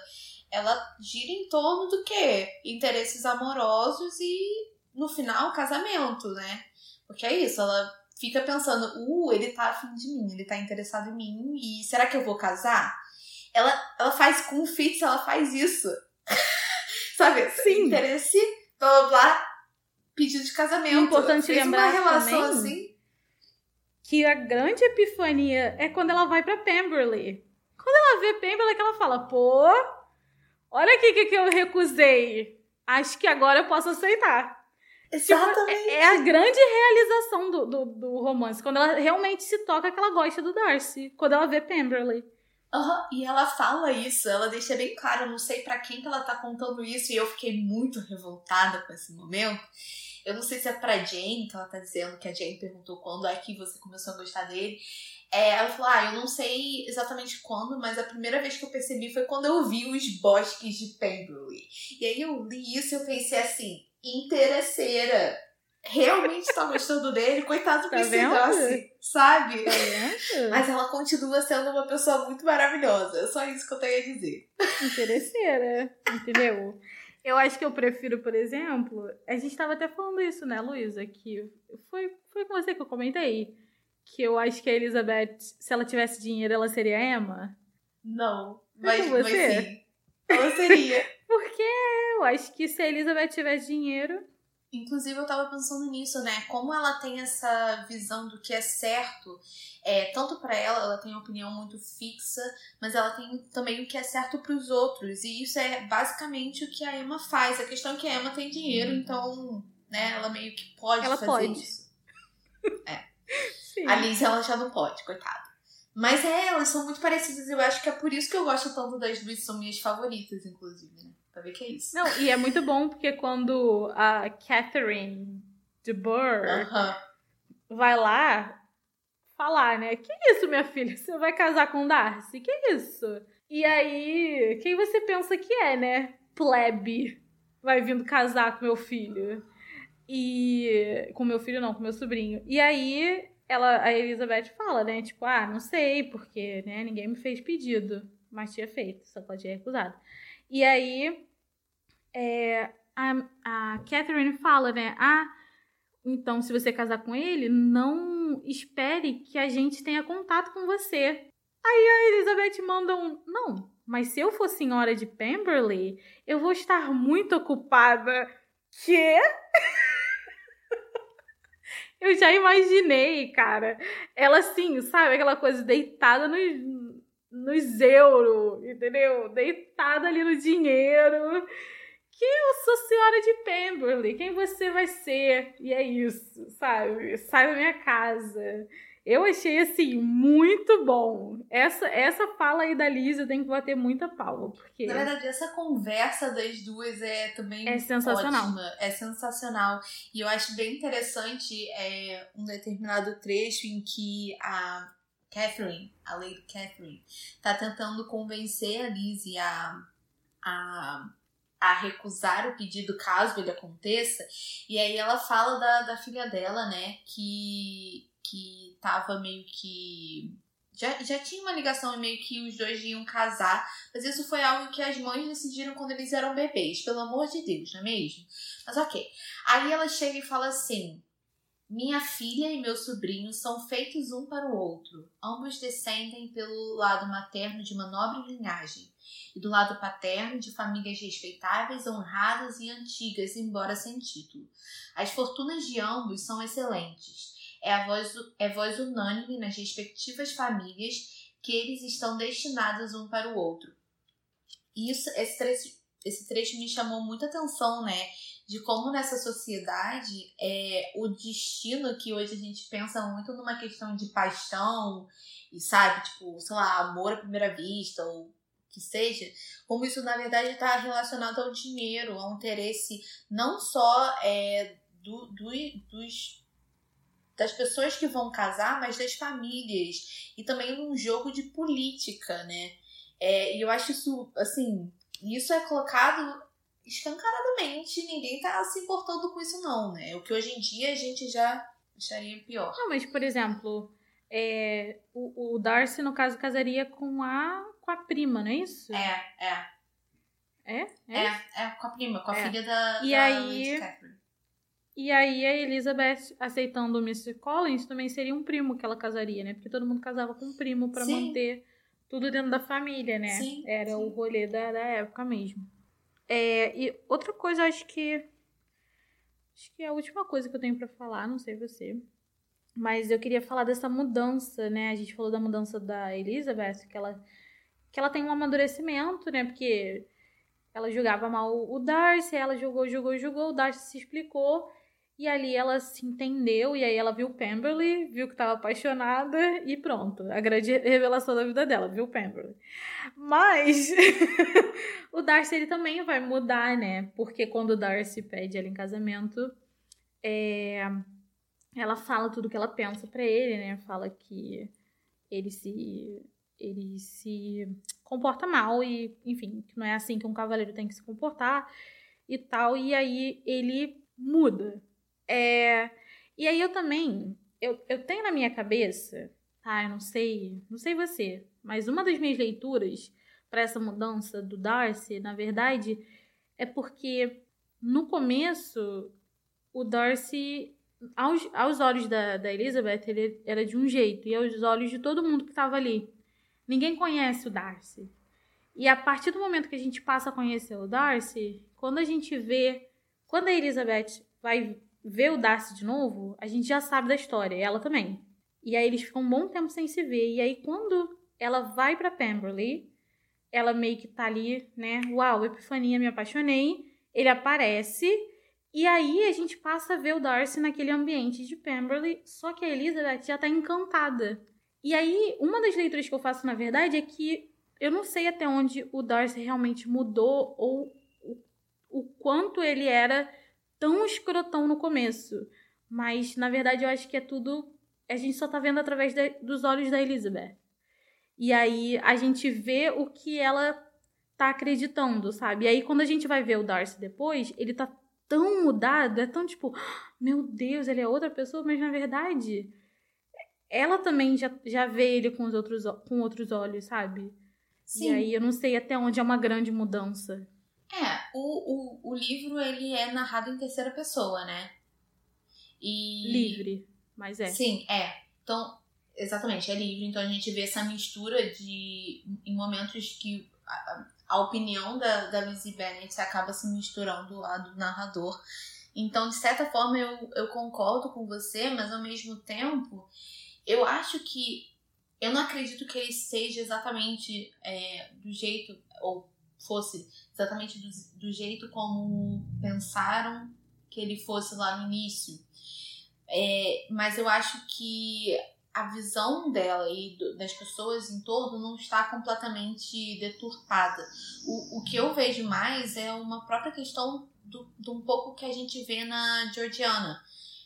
ela gira em torno do quê? Interesses amorosos e, no final, casamento, né? Porque é isso, ela fica pensando, uh, ele tá afim de mim, ele tá interessado em mim, e será que eu vou casar? Ela, ela faz com o Fitz, ela faz isso. <laughs> Sabe? Sim. Interesse, blá blá blá, pedido de casamento. Importante Fez lembrar uma relação também assim. Que a grande epifania é quando ela vai pra Pemberley. Quando ela vê Pemberley, que ela fala, pô, olha aqui o que, que eu recusei. Acho que agora eu posso aceitar. Tipo, Exatamente. é, é a grande realização do, do, do romance. Quando ela realmente se toca que ela gosta do Darcy. Quando ela vê Pemberley. Aham, E ela fala isso, ela deixa bem claro, eu não sei pra quem que ela tá contando isso, e eu fiquei muito revoltada com esse momento. Eu não sei se é pra Jane que ela tá dizendo, que a Jane perguntou quando é que você começou a gostar dele. É, ela falou, ah, eu não sei exatamente quando, mas a primeira vez que eu percebi foi quando eu vi os bosques de Pemberley. E aí eu li isso e eu pensei assim, interesseira. Realmente tá gostando dele, coitado Tá desse vendo? Darcy, sabe? Tá? Mas ela continua sendo uma pessoa muito maravilhosa. É só isso que eu tenho a dizer. Interesseira, entendeu? Eu acho que eu prefiro, por exemplo, a gente estava até falando isso, né, Luísa? Que foi, foi com você que eu comentei. Que eu acho que a Elizabeth, se ela tivesse dinheiro, ela seria Emma. Não, Mas mas, com mas você? sim. Ela seria. <laughs> Porque eu acho que se a Elizabeth tivesse dinheiro. Inclusive, eu tava pensando nisso, né? Como ela tem essa visão do que é certo, é, tanto pra ela, ela tem uma opinião muito fixa, mas ela tem também o que é certo pros outros. E isso é basicamente o que a Emma faz. A questão é que a Emma tem dinheiro, então, né, ela meio que pode Ela fazer pode. isso. <laughs> Sim. A Liz, ela já não pode, coitada. Mas é, elas são muito parecidas. Eu acho que é por isso que eu gosto tanto das duas. São minhas favoritas, inclusive, né? Pra ver que é isso. Não, e é muito bom porque quando a Catherine de Burr Aham. vai lá falar, né? Que isso, minha filha? Você vai casar com Darcy? Que isso? E aí, quem você pensa que é, né? Plebe. Vai vindo casar com meu filho. E. Com meu filho, não, com meu sobrinho. E aí, ela, a Elizabeth fala, né? Tipo, ah, não sei, porque, né? Ninguém me fez pedido. Mas tinha feito, só pode ter recusado. E aí, é, a, a Catherine fala, né? Ah, então, se você casar com ele, não espere que a gente tenha contato com você. Aí a Elizabeth manda um. Não, mas se eu for senhora de Pemberley, eu vou estar muito ocupada. Quê? <laughs> eu já imaginei, cara. Ela assim, sabe? Aquela coisa deitada nos, nos euros, entendeu? Deitada ali no dinheiro. Que eu sou senhora de Pemberley, quem você vai ser? E é isso, sabe? Sai da minha casa. Eu achei assim muito bom. Essa essa fala aí da Liz eu tenho que bater muita palma, porque Na verdade, essa conversa das duas é também É sensacional. ótima. É sensacional. E eu acho bem interessante é, um determinado trecho em que a Catherine, a Lady Catherine, tá tentando convencer a Lizzie a, a, a recusar o pedido caso ele aconteça. E aí ela fala da, da filha dela, né, que, que tava meio que. Já, já tinha uma ligação e meio que os dois iam casar, mas isso foi algo que as mães decidiram quando eles eram bebês, pelo amor de Deus, não é mesmo? Mas ok. Aí ela chega e fala assim: Minha filha e meu sobrinho são feitos um para o outro. Ambos descendem pelo lado materno de uma nobre linhagem, e do lado paterno de famílias respeitáveis, honradas e antigas, embora sem título. As fortunas de ambos são excelentes. É a voz, é voz unânime nas respectivas famílias que eles estão destinados um para o outro. Isso, esse esse trecho me chamou muita atenção, né? De como nessa sociedade é o destino que hoje a gente pensa muito numa questão de paixão e sabe, tipo, sei lá, amor à primeira vista ou que seja, como isso na verdade está relacionado ao dinheiro, ao interesse não só é, do, do, dos das pessoas que vão casar, mas das famílias e também num jogo de política, né? É, e eu acho isso, assim, isso é colocado escancaradamente, ninguém tá se importando com isso não, né? O que hoje em dia a gente já acharia pior. Não, mas, por exemplo, é, o, o Darcy, no caso, casaria com a, com a prima, não é isso? É, é, É? é, é, com a prima, com a É. filha da, E da aí-. E aí a Elizabeth aceitando o Mr. Collins também seria um primo que ela casaria, né? Porque todo mundo casava com um primo para manter tudo dentro da família, né? Sim, Era sim. o rolê da, da época mesmo. É, e outra coisa, acho que. Acho que é a última coisa que eu tenho para falar, não sei você. Mas eu queria falar dessa mudança, né? A gente falou da mudança da Elizabeth, que ela, que ela tem um amadurecimento, né? Porque ela julgava mal o Darcy, ela julgou, julgou, julgou, o Darcy se explicou. E ali ela se entendeu, e aí ela viu Pemberley, viu que estava apaixonada e pronto. A grande revelação da vida dela, viu Pemberley. Mas <laughs> o Darcy ele também vai mudar, né? Porque quando o Darcy pede ela em casamento, é... ela fala tudo que ela pensa para ele, né? Fala que ele se ele se comporta mal e, enfim, que não é assim que um cavaleiro tem que se comportar e tal. E aí ele muda. É... E aí eu também, eu, eu tenho na minha cabeça, tá? Eu não sei, não sei você, mas uma das minhas leituras para essa mudança do Darcy, na verdade, é porque no começo o Darcy, aos, aos olhos da, da Elizabeth, ele era de um jeito, e aos olhos de todo mundo que estava ali. Ninguém conhece o Darcy. E a partir do momento que a gente passa a conhecer o Darcy, quando a gente vê, quando a Elizabeth vai ver o Darcy de novo, a gente já sabe da história, ela também. E aí eles ficam um bom tempo sem se ver. E aí quando ela vai para Pemberley, ela meio que tá ali, né? Uau, epifania, me apaixonei. Ele aparece e aí a gente passa a ver o Darcy naquele ambiente de Pemberley, só que a Elizabeth já tá encantada. E aí, uma das leituras que eu faço, na verdade, é que eu não sei até onde o Darcy realmente mudou ou o, o quanto ele era tão escrotão no começo. Mas, na verdade, eu acho que é tudo. A gente só tá vendo através de, dos olhos da Elizabeth. E aí a gente vê o que ela tá acreditando, sabe? E aí, quando a gente vai ver o Darcy depois, ele tá tão mudado, é tão tipo, meu Deus, ele é outra pessoa, mas na verdade, ela também já, já vê ele com, os outros, com outros olhos, sabe? Sim. E aí eu não sei até onde é uma grande mudança. É, o, o, o livro ele é narrado em terceira pessoa, né? E... Livre, mas é. Sim, é. Então, exatamente, é livre. Então a gente vê essa mistura de. em momentos que a, a opinião da, da Lizzie Bennet acaba se misturando à do narrador. Então, de certa forma, eu, eu concordo com você, mas ao mesmo tempo, eu acho que. Eu não acredito que ele seja exatamente é, do jeito. ou fosse exatamente do, do jeito como pensaram que ele fosse lá no início. É, mas eu acho que a visão dela e do, das pessoas em torno não está completamente deturpada. O, o que eu vejo mais é uma própria questão do, do um pouco que a gente vê na Georgiana.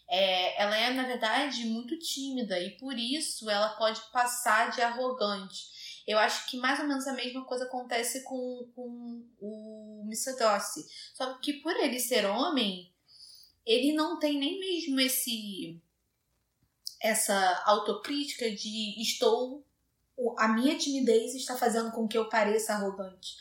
É, ela é, na verdade, muito tímida e por isso ela pode passar de arrogante. Eu acho que mais ou menos a mesma coisa acontece com, com o Mr. Darcy. Só que por ele ser homem, ele não tem nem mesmo esse essa autocrítica de estou a minha timidez está fazendo com que eu pareça arrogante.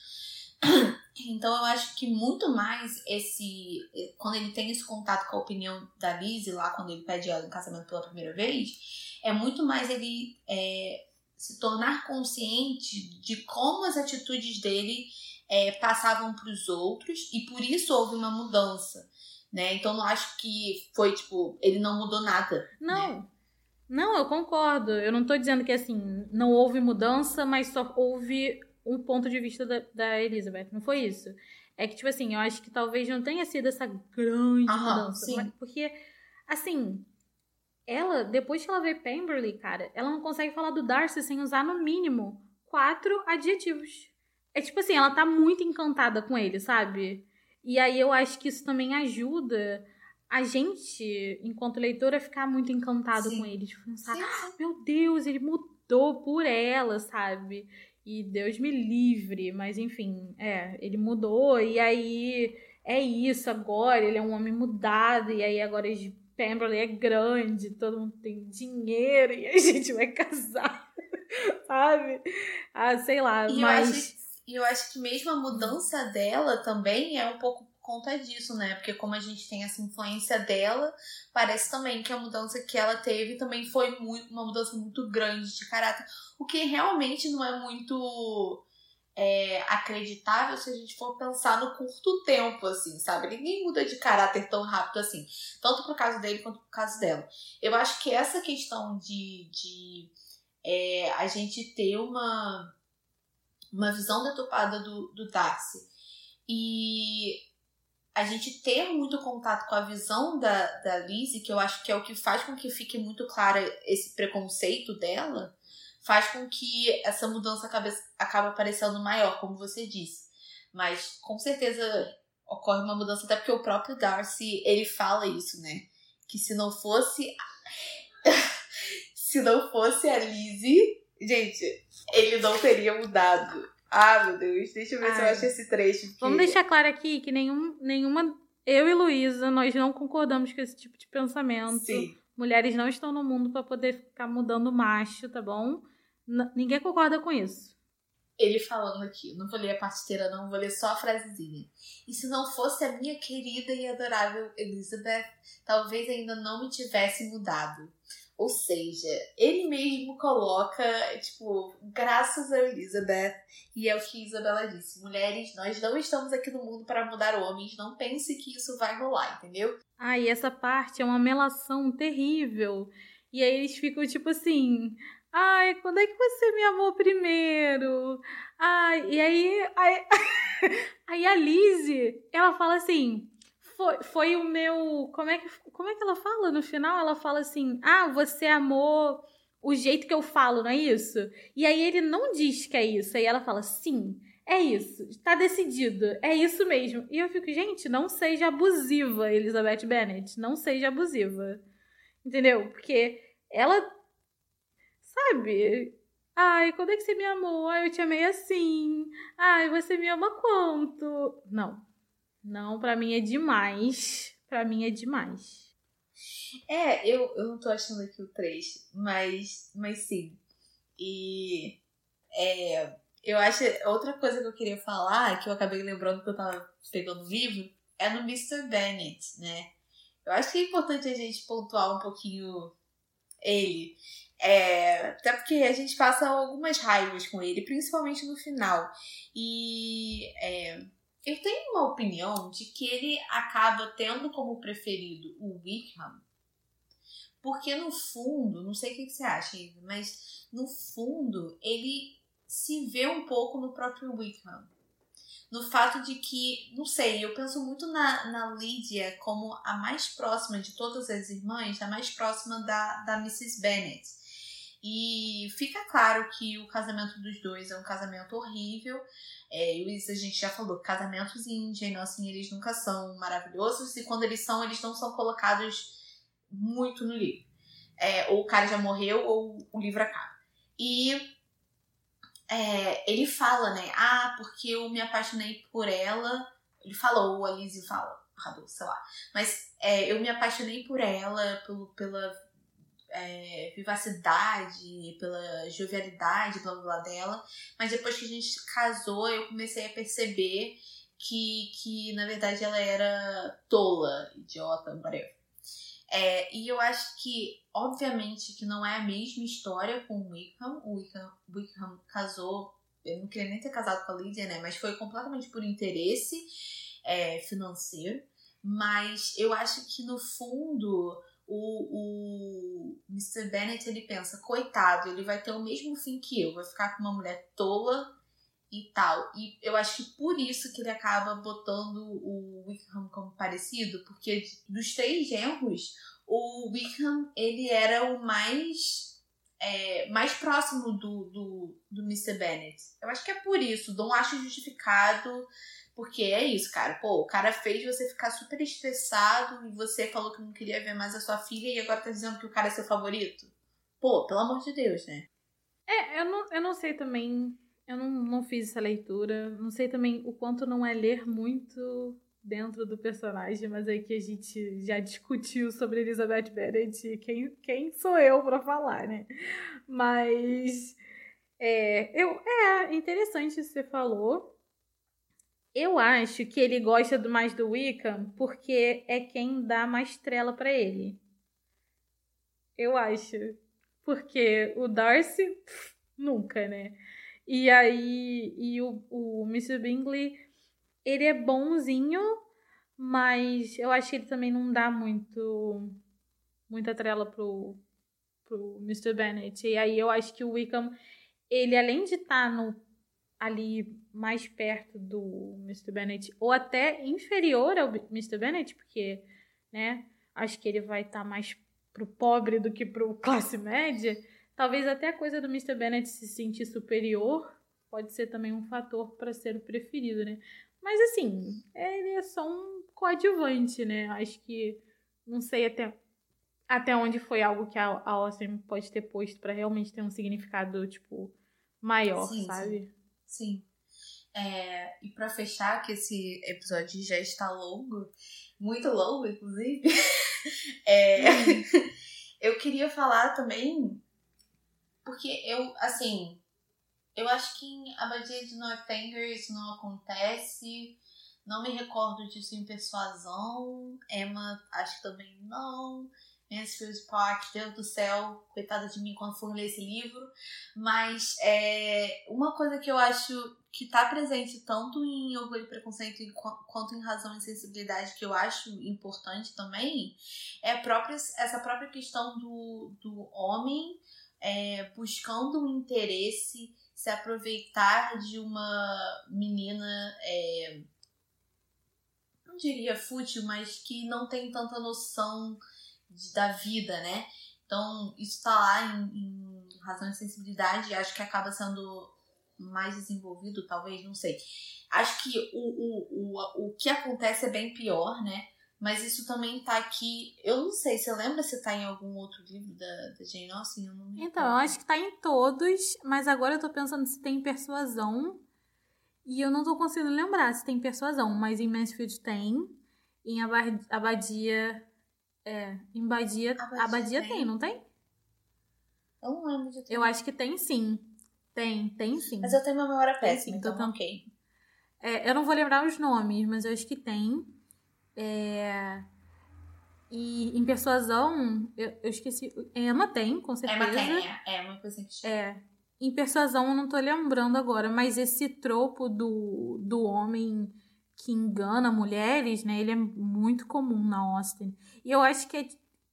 <clears throat> Então eu acho que muito mais esse quando ele tem esse contato com a opinião da Lizzie lá quando ele pede ela em casamento pela primeira vez, é muito mais ele é, se tornar consciente de como as atitudes dele é, passavam para os outros e por isso houve uma mudança, né? Então não acho que foi tipo ele não mudou nada. Não. Né? Não, eu concordo. Eu não tô dizendo que assim, não houve mudança, mas só houve um ponto de vista da, da Elizabeth. Não foi isso. É que, tipo assim, eu acho que talvez não tenha sido essa grande Aham, mudança. sim. porque, assim, ela, depois que ela vê Pemberley, cara, ela não consegue falar do Darcy sem usar, no mínimo, quatro adjetivos. É tipo assim, ela tá muito encantada com ele, sabe? E aí eu acho que isso também ajuda a gente, enquanto leitora, a ficar muito encantado Sim. com ele. Tipo, pensar, Sim, sim. meu Deus, ele mudou por ela, sabe? E Deus me livre, mas enfim, é, ele mudou e aí é isso agora, ele é um homem mudado e aí agora de Pemberley é grande, todo mundo tem dinheiro e a <laughs> gente vai casar, sabe? Ah, sei lá, E eu mas acho, e eu acho que mesmo a mudança dela também é um pouco por conta disso, né? Porque como a gente tem essa influência dela, parece também que a mudança que ela teve também foi muito, uma mudança muito grande de caráter, o que realmente não é muito é, acreditável se a gente for pensar no curto tempo, assim, sabe? Ninguém muda de caráter tão rápido assim, tanto pro caso dele quanto pro caso dela. Eu acho que essa questão de, de é, a gente ter uma, uma visão deturpada do, do Darcy e a gente ter muito contato com a visão da, da Lizzie, que eu acho que é o que faz com que fique muito claro esse preconceito dela, faz com que essa mudança acabe, acabe aparecendo maior, como você disse. Mas com certeza ocorre uma mudança, até porque o próprio Darcy, ele fala isso, né? Que se não fosse. <laughs> se não fosse a Lizzie, gente, ele não teria mudado. Ah, meu Deus, deixa eu ver Ai. se eu acho esse trecho. Vamos deixar claro aqui que nenhum, nenhuma. Eu e Luísa, nós não concordamos com esse tipo de pensamento. Sim. Mulheres não estão no mundo para poder ficar mudando macho, tá bom? Ninguém concorda com isso. Ele falando aqui, não vou ler a parte inteira, não, vou ler só a frasezinha. E se não fosse a minha querida e adorável Elizabeth, talvez ainda não me tivesse mudado. Ou seja, ele mesmo coloca, tipo, graças a Elizabeth, e é o que Isabela disse: mulheres, nós não estamos aqui no mundo para mudar homens, não pense que isso vai rolar, entendeu? Ah, e essa parte é uma melação terrível. E aí eles ficam tipo assim: ai, quando é que você me amou primeiro? Ai, e aí, aí, <laughs> aí a Lizzie, ela fala assim: foi, foi o meu. Como é, que, como é que ela fala no final? Ela fala assim: Ah, você amou o jeito que eu falo, não é isso? E aí ele não diz que é isso. Aí ela fala: Sim, é isso. Está decidido. É isso mesmo. E eu fico, gente, não seja abusiva, Elizabeth Bennet. Não seja abusiva. Entendeu? Porque ela. Sabe? Ai, quando é que você me amou? Ai, eu te amei assim. Ai, você me ama quanto? Não. Não, para mim é demais. Para mim é demais. É, eu, eu não tô achando aqui o 3, mas, mas sim. E é, eu acho. Outra coisa que eu queria falar, que eu acabei lembrando que eu tava pegando o livro, é no Mr. Bennett, né? Eu acho que é importante a gente pontuar um pouquinho ele. É, até porque a gente passa algumas raivas com ele, principalmente no final. E é, eu tenho uma opinião de que ele acaba tendo como preferido o Wickham, porque no fundo, não sei o que você acha, mas no fundo ele se vê um pouco no próprio Wickham. No fato de que, não sei, eu penso muito na, na Lydia como a mais próxima de todas as irmãs, a mais próxima da, da Mrs. Bennet. E fica claro que o casamento dos dois é um casamento horrível. É, isso a gente já falou, casamentos Jane Austen, eles nunca são maravilhosos. E quando eles são, eles não são colocados muito no livro. É, ou o cara já morreu, ou o livro acaba. E é, ele fala, né? Ah, porque eu me apaixonei por ela. Ele falou, ou a fala, sei lá. Mas é, eu me apaixonei por ela, pelo, pela é, vivacidade, pela jovialidade, blá blá dela. Mas depois que a gente casou, eu comecei a perceber que, que na verdade ela era tola, idiota, whatever. É, e eu acho que, obviamente, que não é a mesma história com o Wickham. O Wickham, Wickham casou, eu não queria nem ter casado com a Lydia, né? Mas foi completamente por interesse é, financeiro. Mas eu acho que, no fundo, o, o Mr. Bennett ele pensa, coitado, ele vai ter o mesmo fim que eu, vai ficar com uma mulher tola e tal. E eu acho que por isso que ele acaba botando o Wickham como parecido, porque dos três genros, o Wickham ele era o mais é, mais próximo do, do, do Mr. Bennett. Eu acho que é por isso, não acho justificado porque é isso, cara. Pô, o cara fez você ficar super estressado e você falou que não queria ver mais a sua filha e agora tá dizendo que o cara é seu favorito. Pô, pelo amor de Deus, né? É, eu não, eu não sei também. Eu não, não fiz essa leitura. Não sei também o quanto não é ler muito dentro do personagem, mas aí que a gente já discutiu sobre Elizabeth Bennet quem, quem sou eu para falar, né? Mas é, eu, é interessante que você falou. Eu acho que ele gosta mais do Wiccan porque é quem dá mais trela para ele. Eu acho. Porque o Darcy, pff, nunca, né? E aí, e o, o Mr. Bingley, ele é bonzinho, mas eu acho que ele também não dá muito muita trela pro, pro Mr. Bennet. E aí eu acho que o Wickham, ele além de estar tá no ali mais perto do Mr. Bennet, ou até inferior ao Mr. Bennet, porque, né, acho que ele vai estar tá mais pro pobre do que pro classe média, talvez até a coisa do Mr. Bennet se sentir superior pode ser também um fator para ser o preferido, né? Mas assim, ele é só um coadjuvante, né? Acho que não sei até até onde foi algo que a, a Austin pode ter posto para realmente ter um significado tipo maior, sim, sabe? Sim. sim. É, e para fechar, que esse episódio já está longo, muito longo, inclusive, <laughs> é, <laughs> eu queria falar também, porque eu, assim, eu acho que em Abadia de Northanger isso não acontece. Não me recordo disso em Persuasão. Emma, acho que também não. Mansfield Park, Deus do céu, coitada de mim quando for ler esse livro. Mas é, uma coisa que eu acho que está presente tanto em Orgulho e Preconceito quanto em Razão e Sensibilidade, que eu acho importante também, é própria, essa própria questão do, do homem é, buscando um interesse, se aproveitar de uma menina. É, não diria fútil, mas que não tem tanta noção de, da vida, né? Então, isso tá lá em, em razão e sensibilidade, acho que acaba sendo mais desenvolvido, talvez, não sei. Acho que o, o, o, o que acontece é bem pior, né? Mas isso também tá aqui. Eu não sei, você lembra se tá em algum outro livro da, da Jane Austen? Eu não então, eu acho que tá em todos, mas agora eu tô pensando se tem persuasão. E eu não tô conseguindo lembrar se tem persuasão, mas em Mansfield tem. Em Abadia é, em Badia, Abadia, Abadia tem. tem, não tem? Eu não lembro de ter. Eu acho que tem sim. Tem, tem sim. Mas eu tenho uma memória péssima, então, então ok. É, eu não vou lembrar os nomes, mas eu acho que tem. É... E em Persuasão, eu, eu esqueci. Emma tem, com certeza. Emma tem, é. é uma coisa que É. Em Persuasão eu não tô lembrando agora, mas esse tropo do, do homem que engana mulheres, né? Ele é muito comum na Austin. E eu acho que é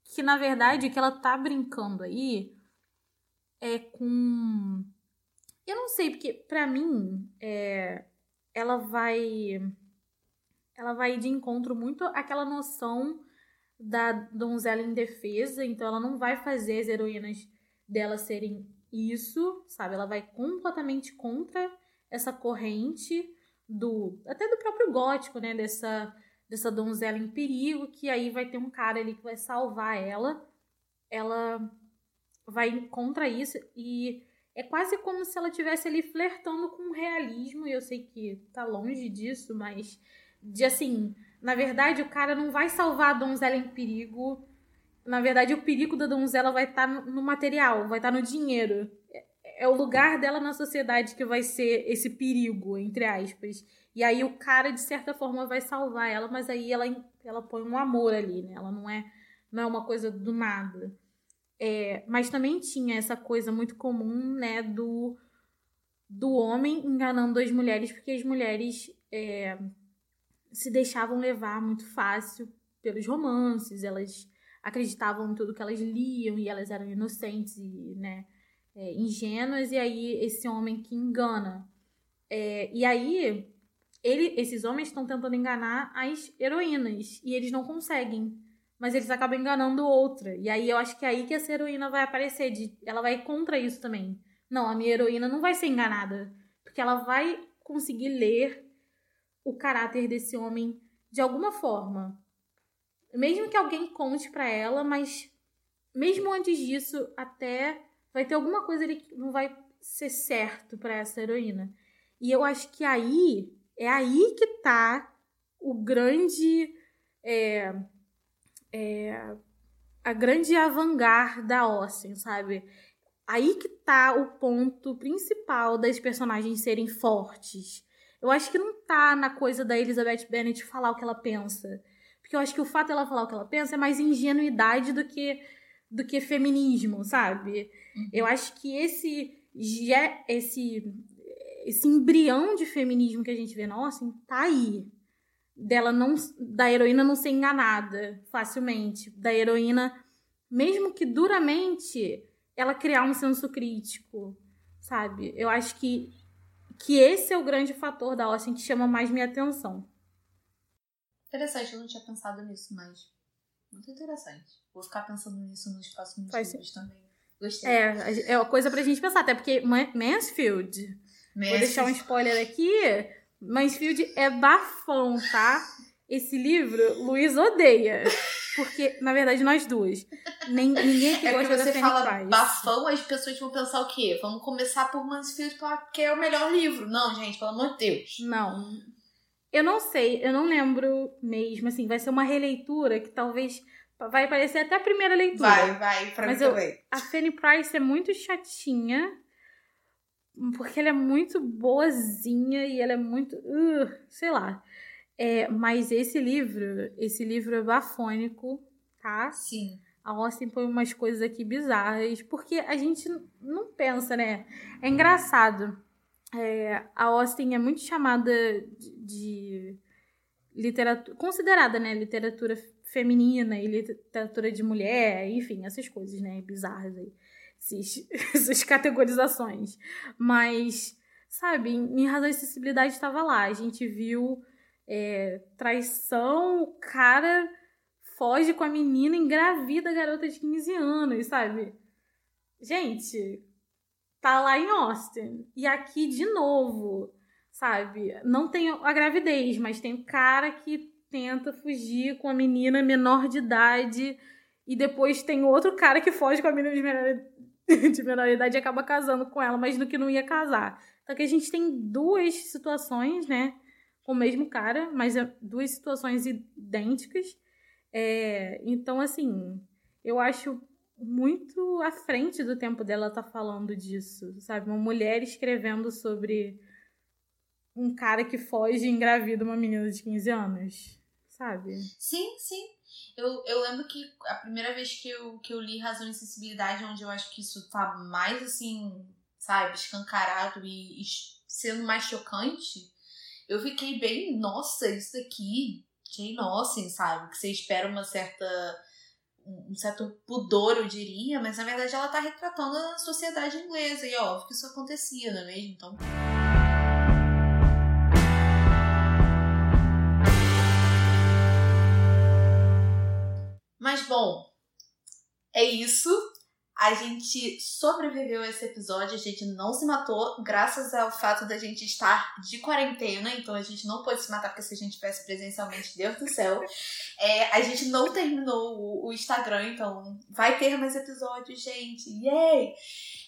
que na verdade o que ela tá brincando aí é com eu não sei porque para mim é... ela vai ela vai de encontro muito àquela noção da donzela em defesa, então ela não vai fazer as heroínas dela serem isso, sabe? Ela vai completamente contra essa corrente do até do próprio gótico, né, dessa dessa donzela em perigo, que aí vai ter um cara ali que vai salvar ela. Ela vai contra isso e é quase como se ela tivesse ali flertando com o realismo, e eu sei que tá longe disso, mas de assim, na verdade o cara não vai salvar a donzela em perigo. Na verdade, o perigo da donzela vai estar tá no material, vai estar tá no dinheiro. É, é o lugar dela na sociedade que vai ser esse perigo, entre aspas. E aí o cara, de certa forma, vai salvar ela, mas aí ela, ela põe um amor ali, né? Ela não é, não é uma coisa do nada. É, mas também tinha essa coisa muito comum, né, do, do homem enganando as mulheres, porque as mulheres é, se deixavam levar muito fácil pelos romances, elas acreditavam em tudo que elas liam e elas eram inocentes e, né, é, ingênuas, e aí esse homem que engana. É, e aí ele, esses homens estão tentando enganar as heroínas e eles não conseguem. Mas eles acabam enganando outra. E aí eu acho que é aí que essa heroína vai aparecer. De, ela vai contra isso também. Não, a minha heroína não vai ser enganada. Porque ela vai conseguir ler o caráter desse homem de alguma forma. Mesmo que alguém conte para ela, mas mesmo antes disso, até vai ter alguma coisa ali que não vai ser certo para essa heroína. E eu acho que aí é aí que tá o grande. É, é, a grande avangar da Austin, sabe? Aí que tá o ponto principal das personagens serem fortes. Eu acho que não tá na coisa da Elizabeth Bennet falar o que ela pensa. Porque eu acho que o fato dela falar o que ela pensa é mais ingenuidade do que do que feminismo, sabe? Uhum. Eu acho que esse esse esse embrião de feminismo que a gente vê Austin tá aí. Dela não da heroína não ser enganada facilmente, da heroína mesmo que duramente ela criar um senso crítico, sabe? Eu acho que que esse é o grande fator da Austin que chama mais minha atenção. Interessante, eu não tinha pensado nisso, mas muito interessante. Vou ficar pensando nisso nos próximos Faz vídeos também. Gostei. É, é uma coisa pra gente pensar, até porque Mansfield, Mansfield. vou deixar um spoiler aqui, Mansfield é bafão, tá? Esse livro, Luiz odeia. <laughs> Porque, na verdade, nós duas. Nem, ninguém que é gosta que você da fala Price. bafão, as pessoas vão pensar o quê? Vamos começar por Mansfield porque é o melhor livro. Não, gente, pelo amor de Deus. Não. Eu não sei, eu não lembro mesmo, assim, vai ser uma releitura que talvez vai parecer até a primeira leitura. Vai, vai, pra Mas mim eu, também. A Fanny Price é muito chatinha, porque ela é muito boazinha e ela é muito, uh, sei lá. É, mas esse livro, esse livro é bafônico, tá? Sim. A Austin põe umas coisas aqui bizarras, porque a gente não pensa, né? É engraçado. É, a Austin é muito chamada de, de literatura, considerada, né, literatura feminina e literatura de mulher, enfim, essas coisas, né, bizarras aí, esses, <laughs> essas categorizações. Mas, sabe, em, em razão de acessibilidade estava lá, a gente viu é, traição, o cara foge com a menina, engravida a garota de 15 anos, sabe? Gente, tá lá em Austin. E aqui de novo, sabe? Não tem a gravidez, mas tem o cara que tenta fugir com a menina menor de idade. E depois tem outro cara que foge com a menina de menor, <laughs> de menor idade e acaba casando com ela, mas no que não ia casar. Então aqui a gente tem duas situações, né? Com o mesmo cara, mas é duas situações idênticas. É, então, assim, eu acho muito à frente do tempo dela tá falando disso, sabe? Uma mulher escrevendo sobre um cara que foge e engravida uma menina de 15 anos, sabe? Sim, sim. Eu, eu lembro que a primeira vez que eu, que eu li Razão e Sensibilidade, onde eu acho que isso tá mais assim, sabe, escancarado e, e sendo mais chocante, eu fiquei bem, nossa, isso daqui, Jane Austen, sabe? Que você espera uma certa um certo pudor, eu diria, mas na verdade ela tá retratando a sociedade inglesa, e é óbvio que isso acontecia, não é mesmo? Então. Mas bom, é isso. A gente sobreviveu a esse episódio, a gente não se matou, graças ao fato da gente estar de quarentena, então a gente não pôde se matar, porque se a gente tivesse presencialmente, Deus do céu. É, a gente não terminou o, o, Instagram, então vai ter mais episódios, gente. Yay!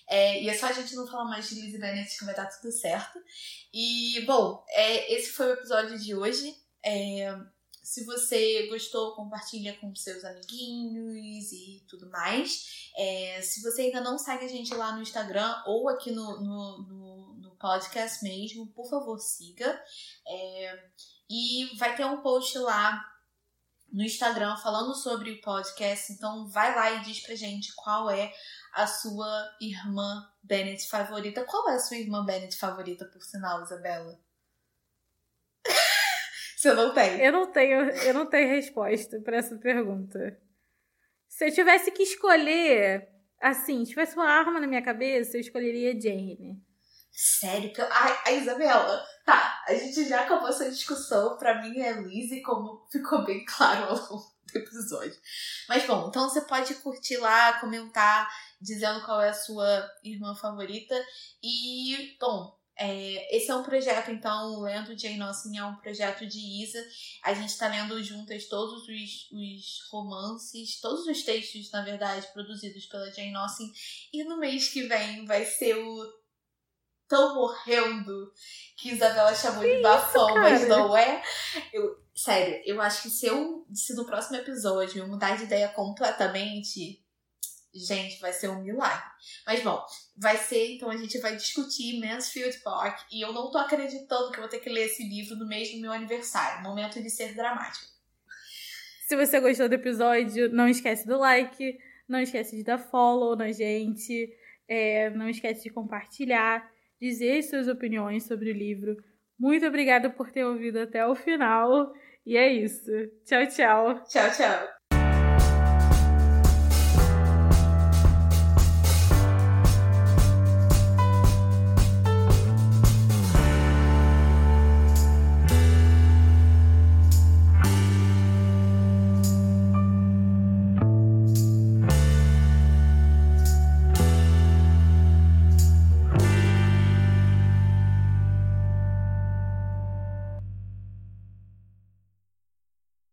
É, e é só a gente não falar mais de Lizzie Bennett que vai dar tudo certo. E, bom, é, esse foi o episódio de hoje. É, se você gostou, compartilha com seus amiguinhos e tudo mais. É, se você ainda não segue a gente lá no Instagram ou aqui no, no, no, no podcast mesmo, por favor, siga. É, e vai ter um post lá no Instagram falando sobre o podcast. Então vai lá e diz pra gente qual é a sua irmã Bennett favorita. Qual é a sua irmã Bennett favorita, por sinal, Isabela? <laughs> Você não tem. Eu não tenho, eu não tenho resposta para essa pergunta. Se eu tivesse que escolher, assim, tivesse uma arma na minha cabeça, eu escolheria Jane. Sério? Que eu... Ai, a Isabela, tá, a gente já acabou essa discussão. Pra mim é Lizzie, como ficou bem claro ao longo do episódio. Mas bom, então você pode curtir lá, comentar, dizendo qual é a sua irmã favorita. E, bom, é, esse é um projeto, então, o Lendo Jane Austen é um projeto de Isa. A gente está lendo juntas todos os, os romances, todos os textos, na verdade, produzidos pela Jane Austen. E no mês que vem vai ser o Tão Morrendo, que Isabela chamou de bafão, mas não é. Eu, sério, eu acho que se, eu, se no próximo episódio eu mudar de ideia completamente, Gente, vai ser um milagre. Mas bom, vai ser, então a gente vai discutir Mansfield Park e eu não tô acreditando que eu vou ter que ler esse livro no mês do meu aniversário, momento de ser dramático. Se você gostou do episódio, não esquece do like, não esquece de dar follow na gente, é, não esquece de compartilhar, dizer suas opiniões sobre o livro. Muito obrigada por ter ouvido até o final. E é isso. Tchau, tchau. Tchau, tchau.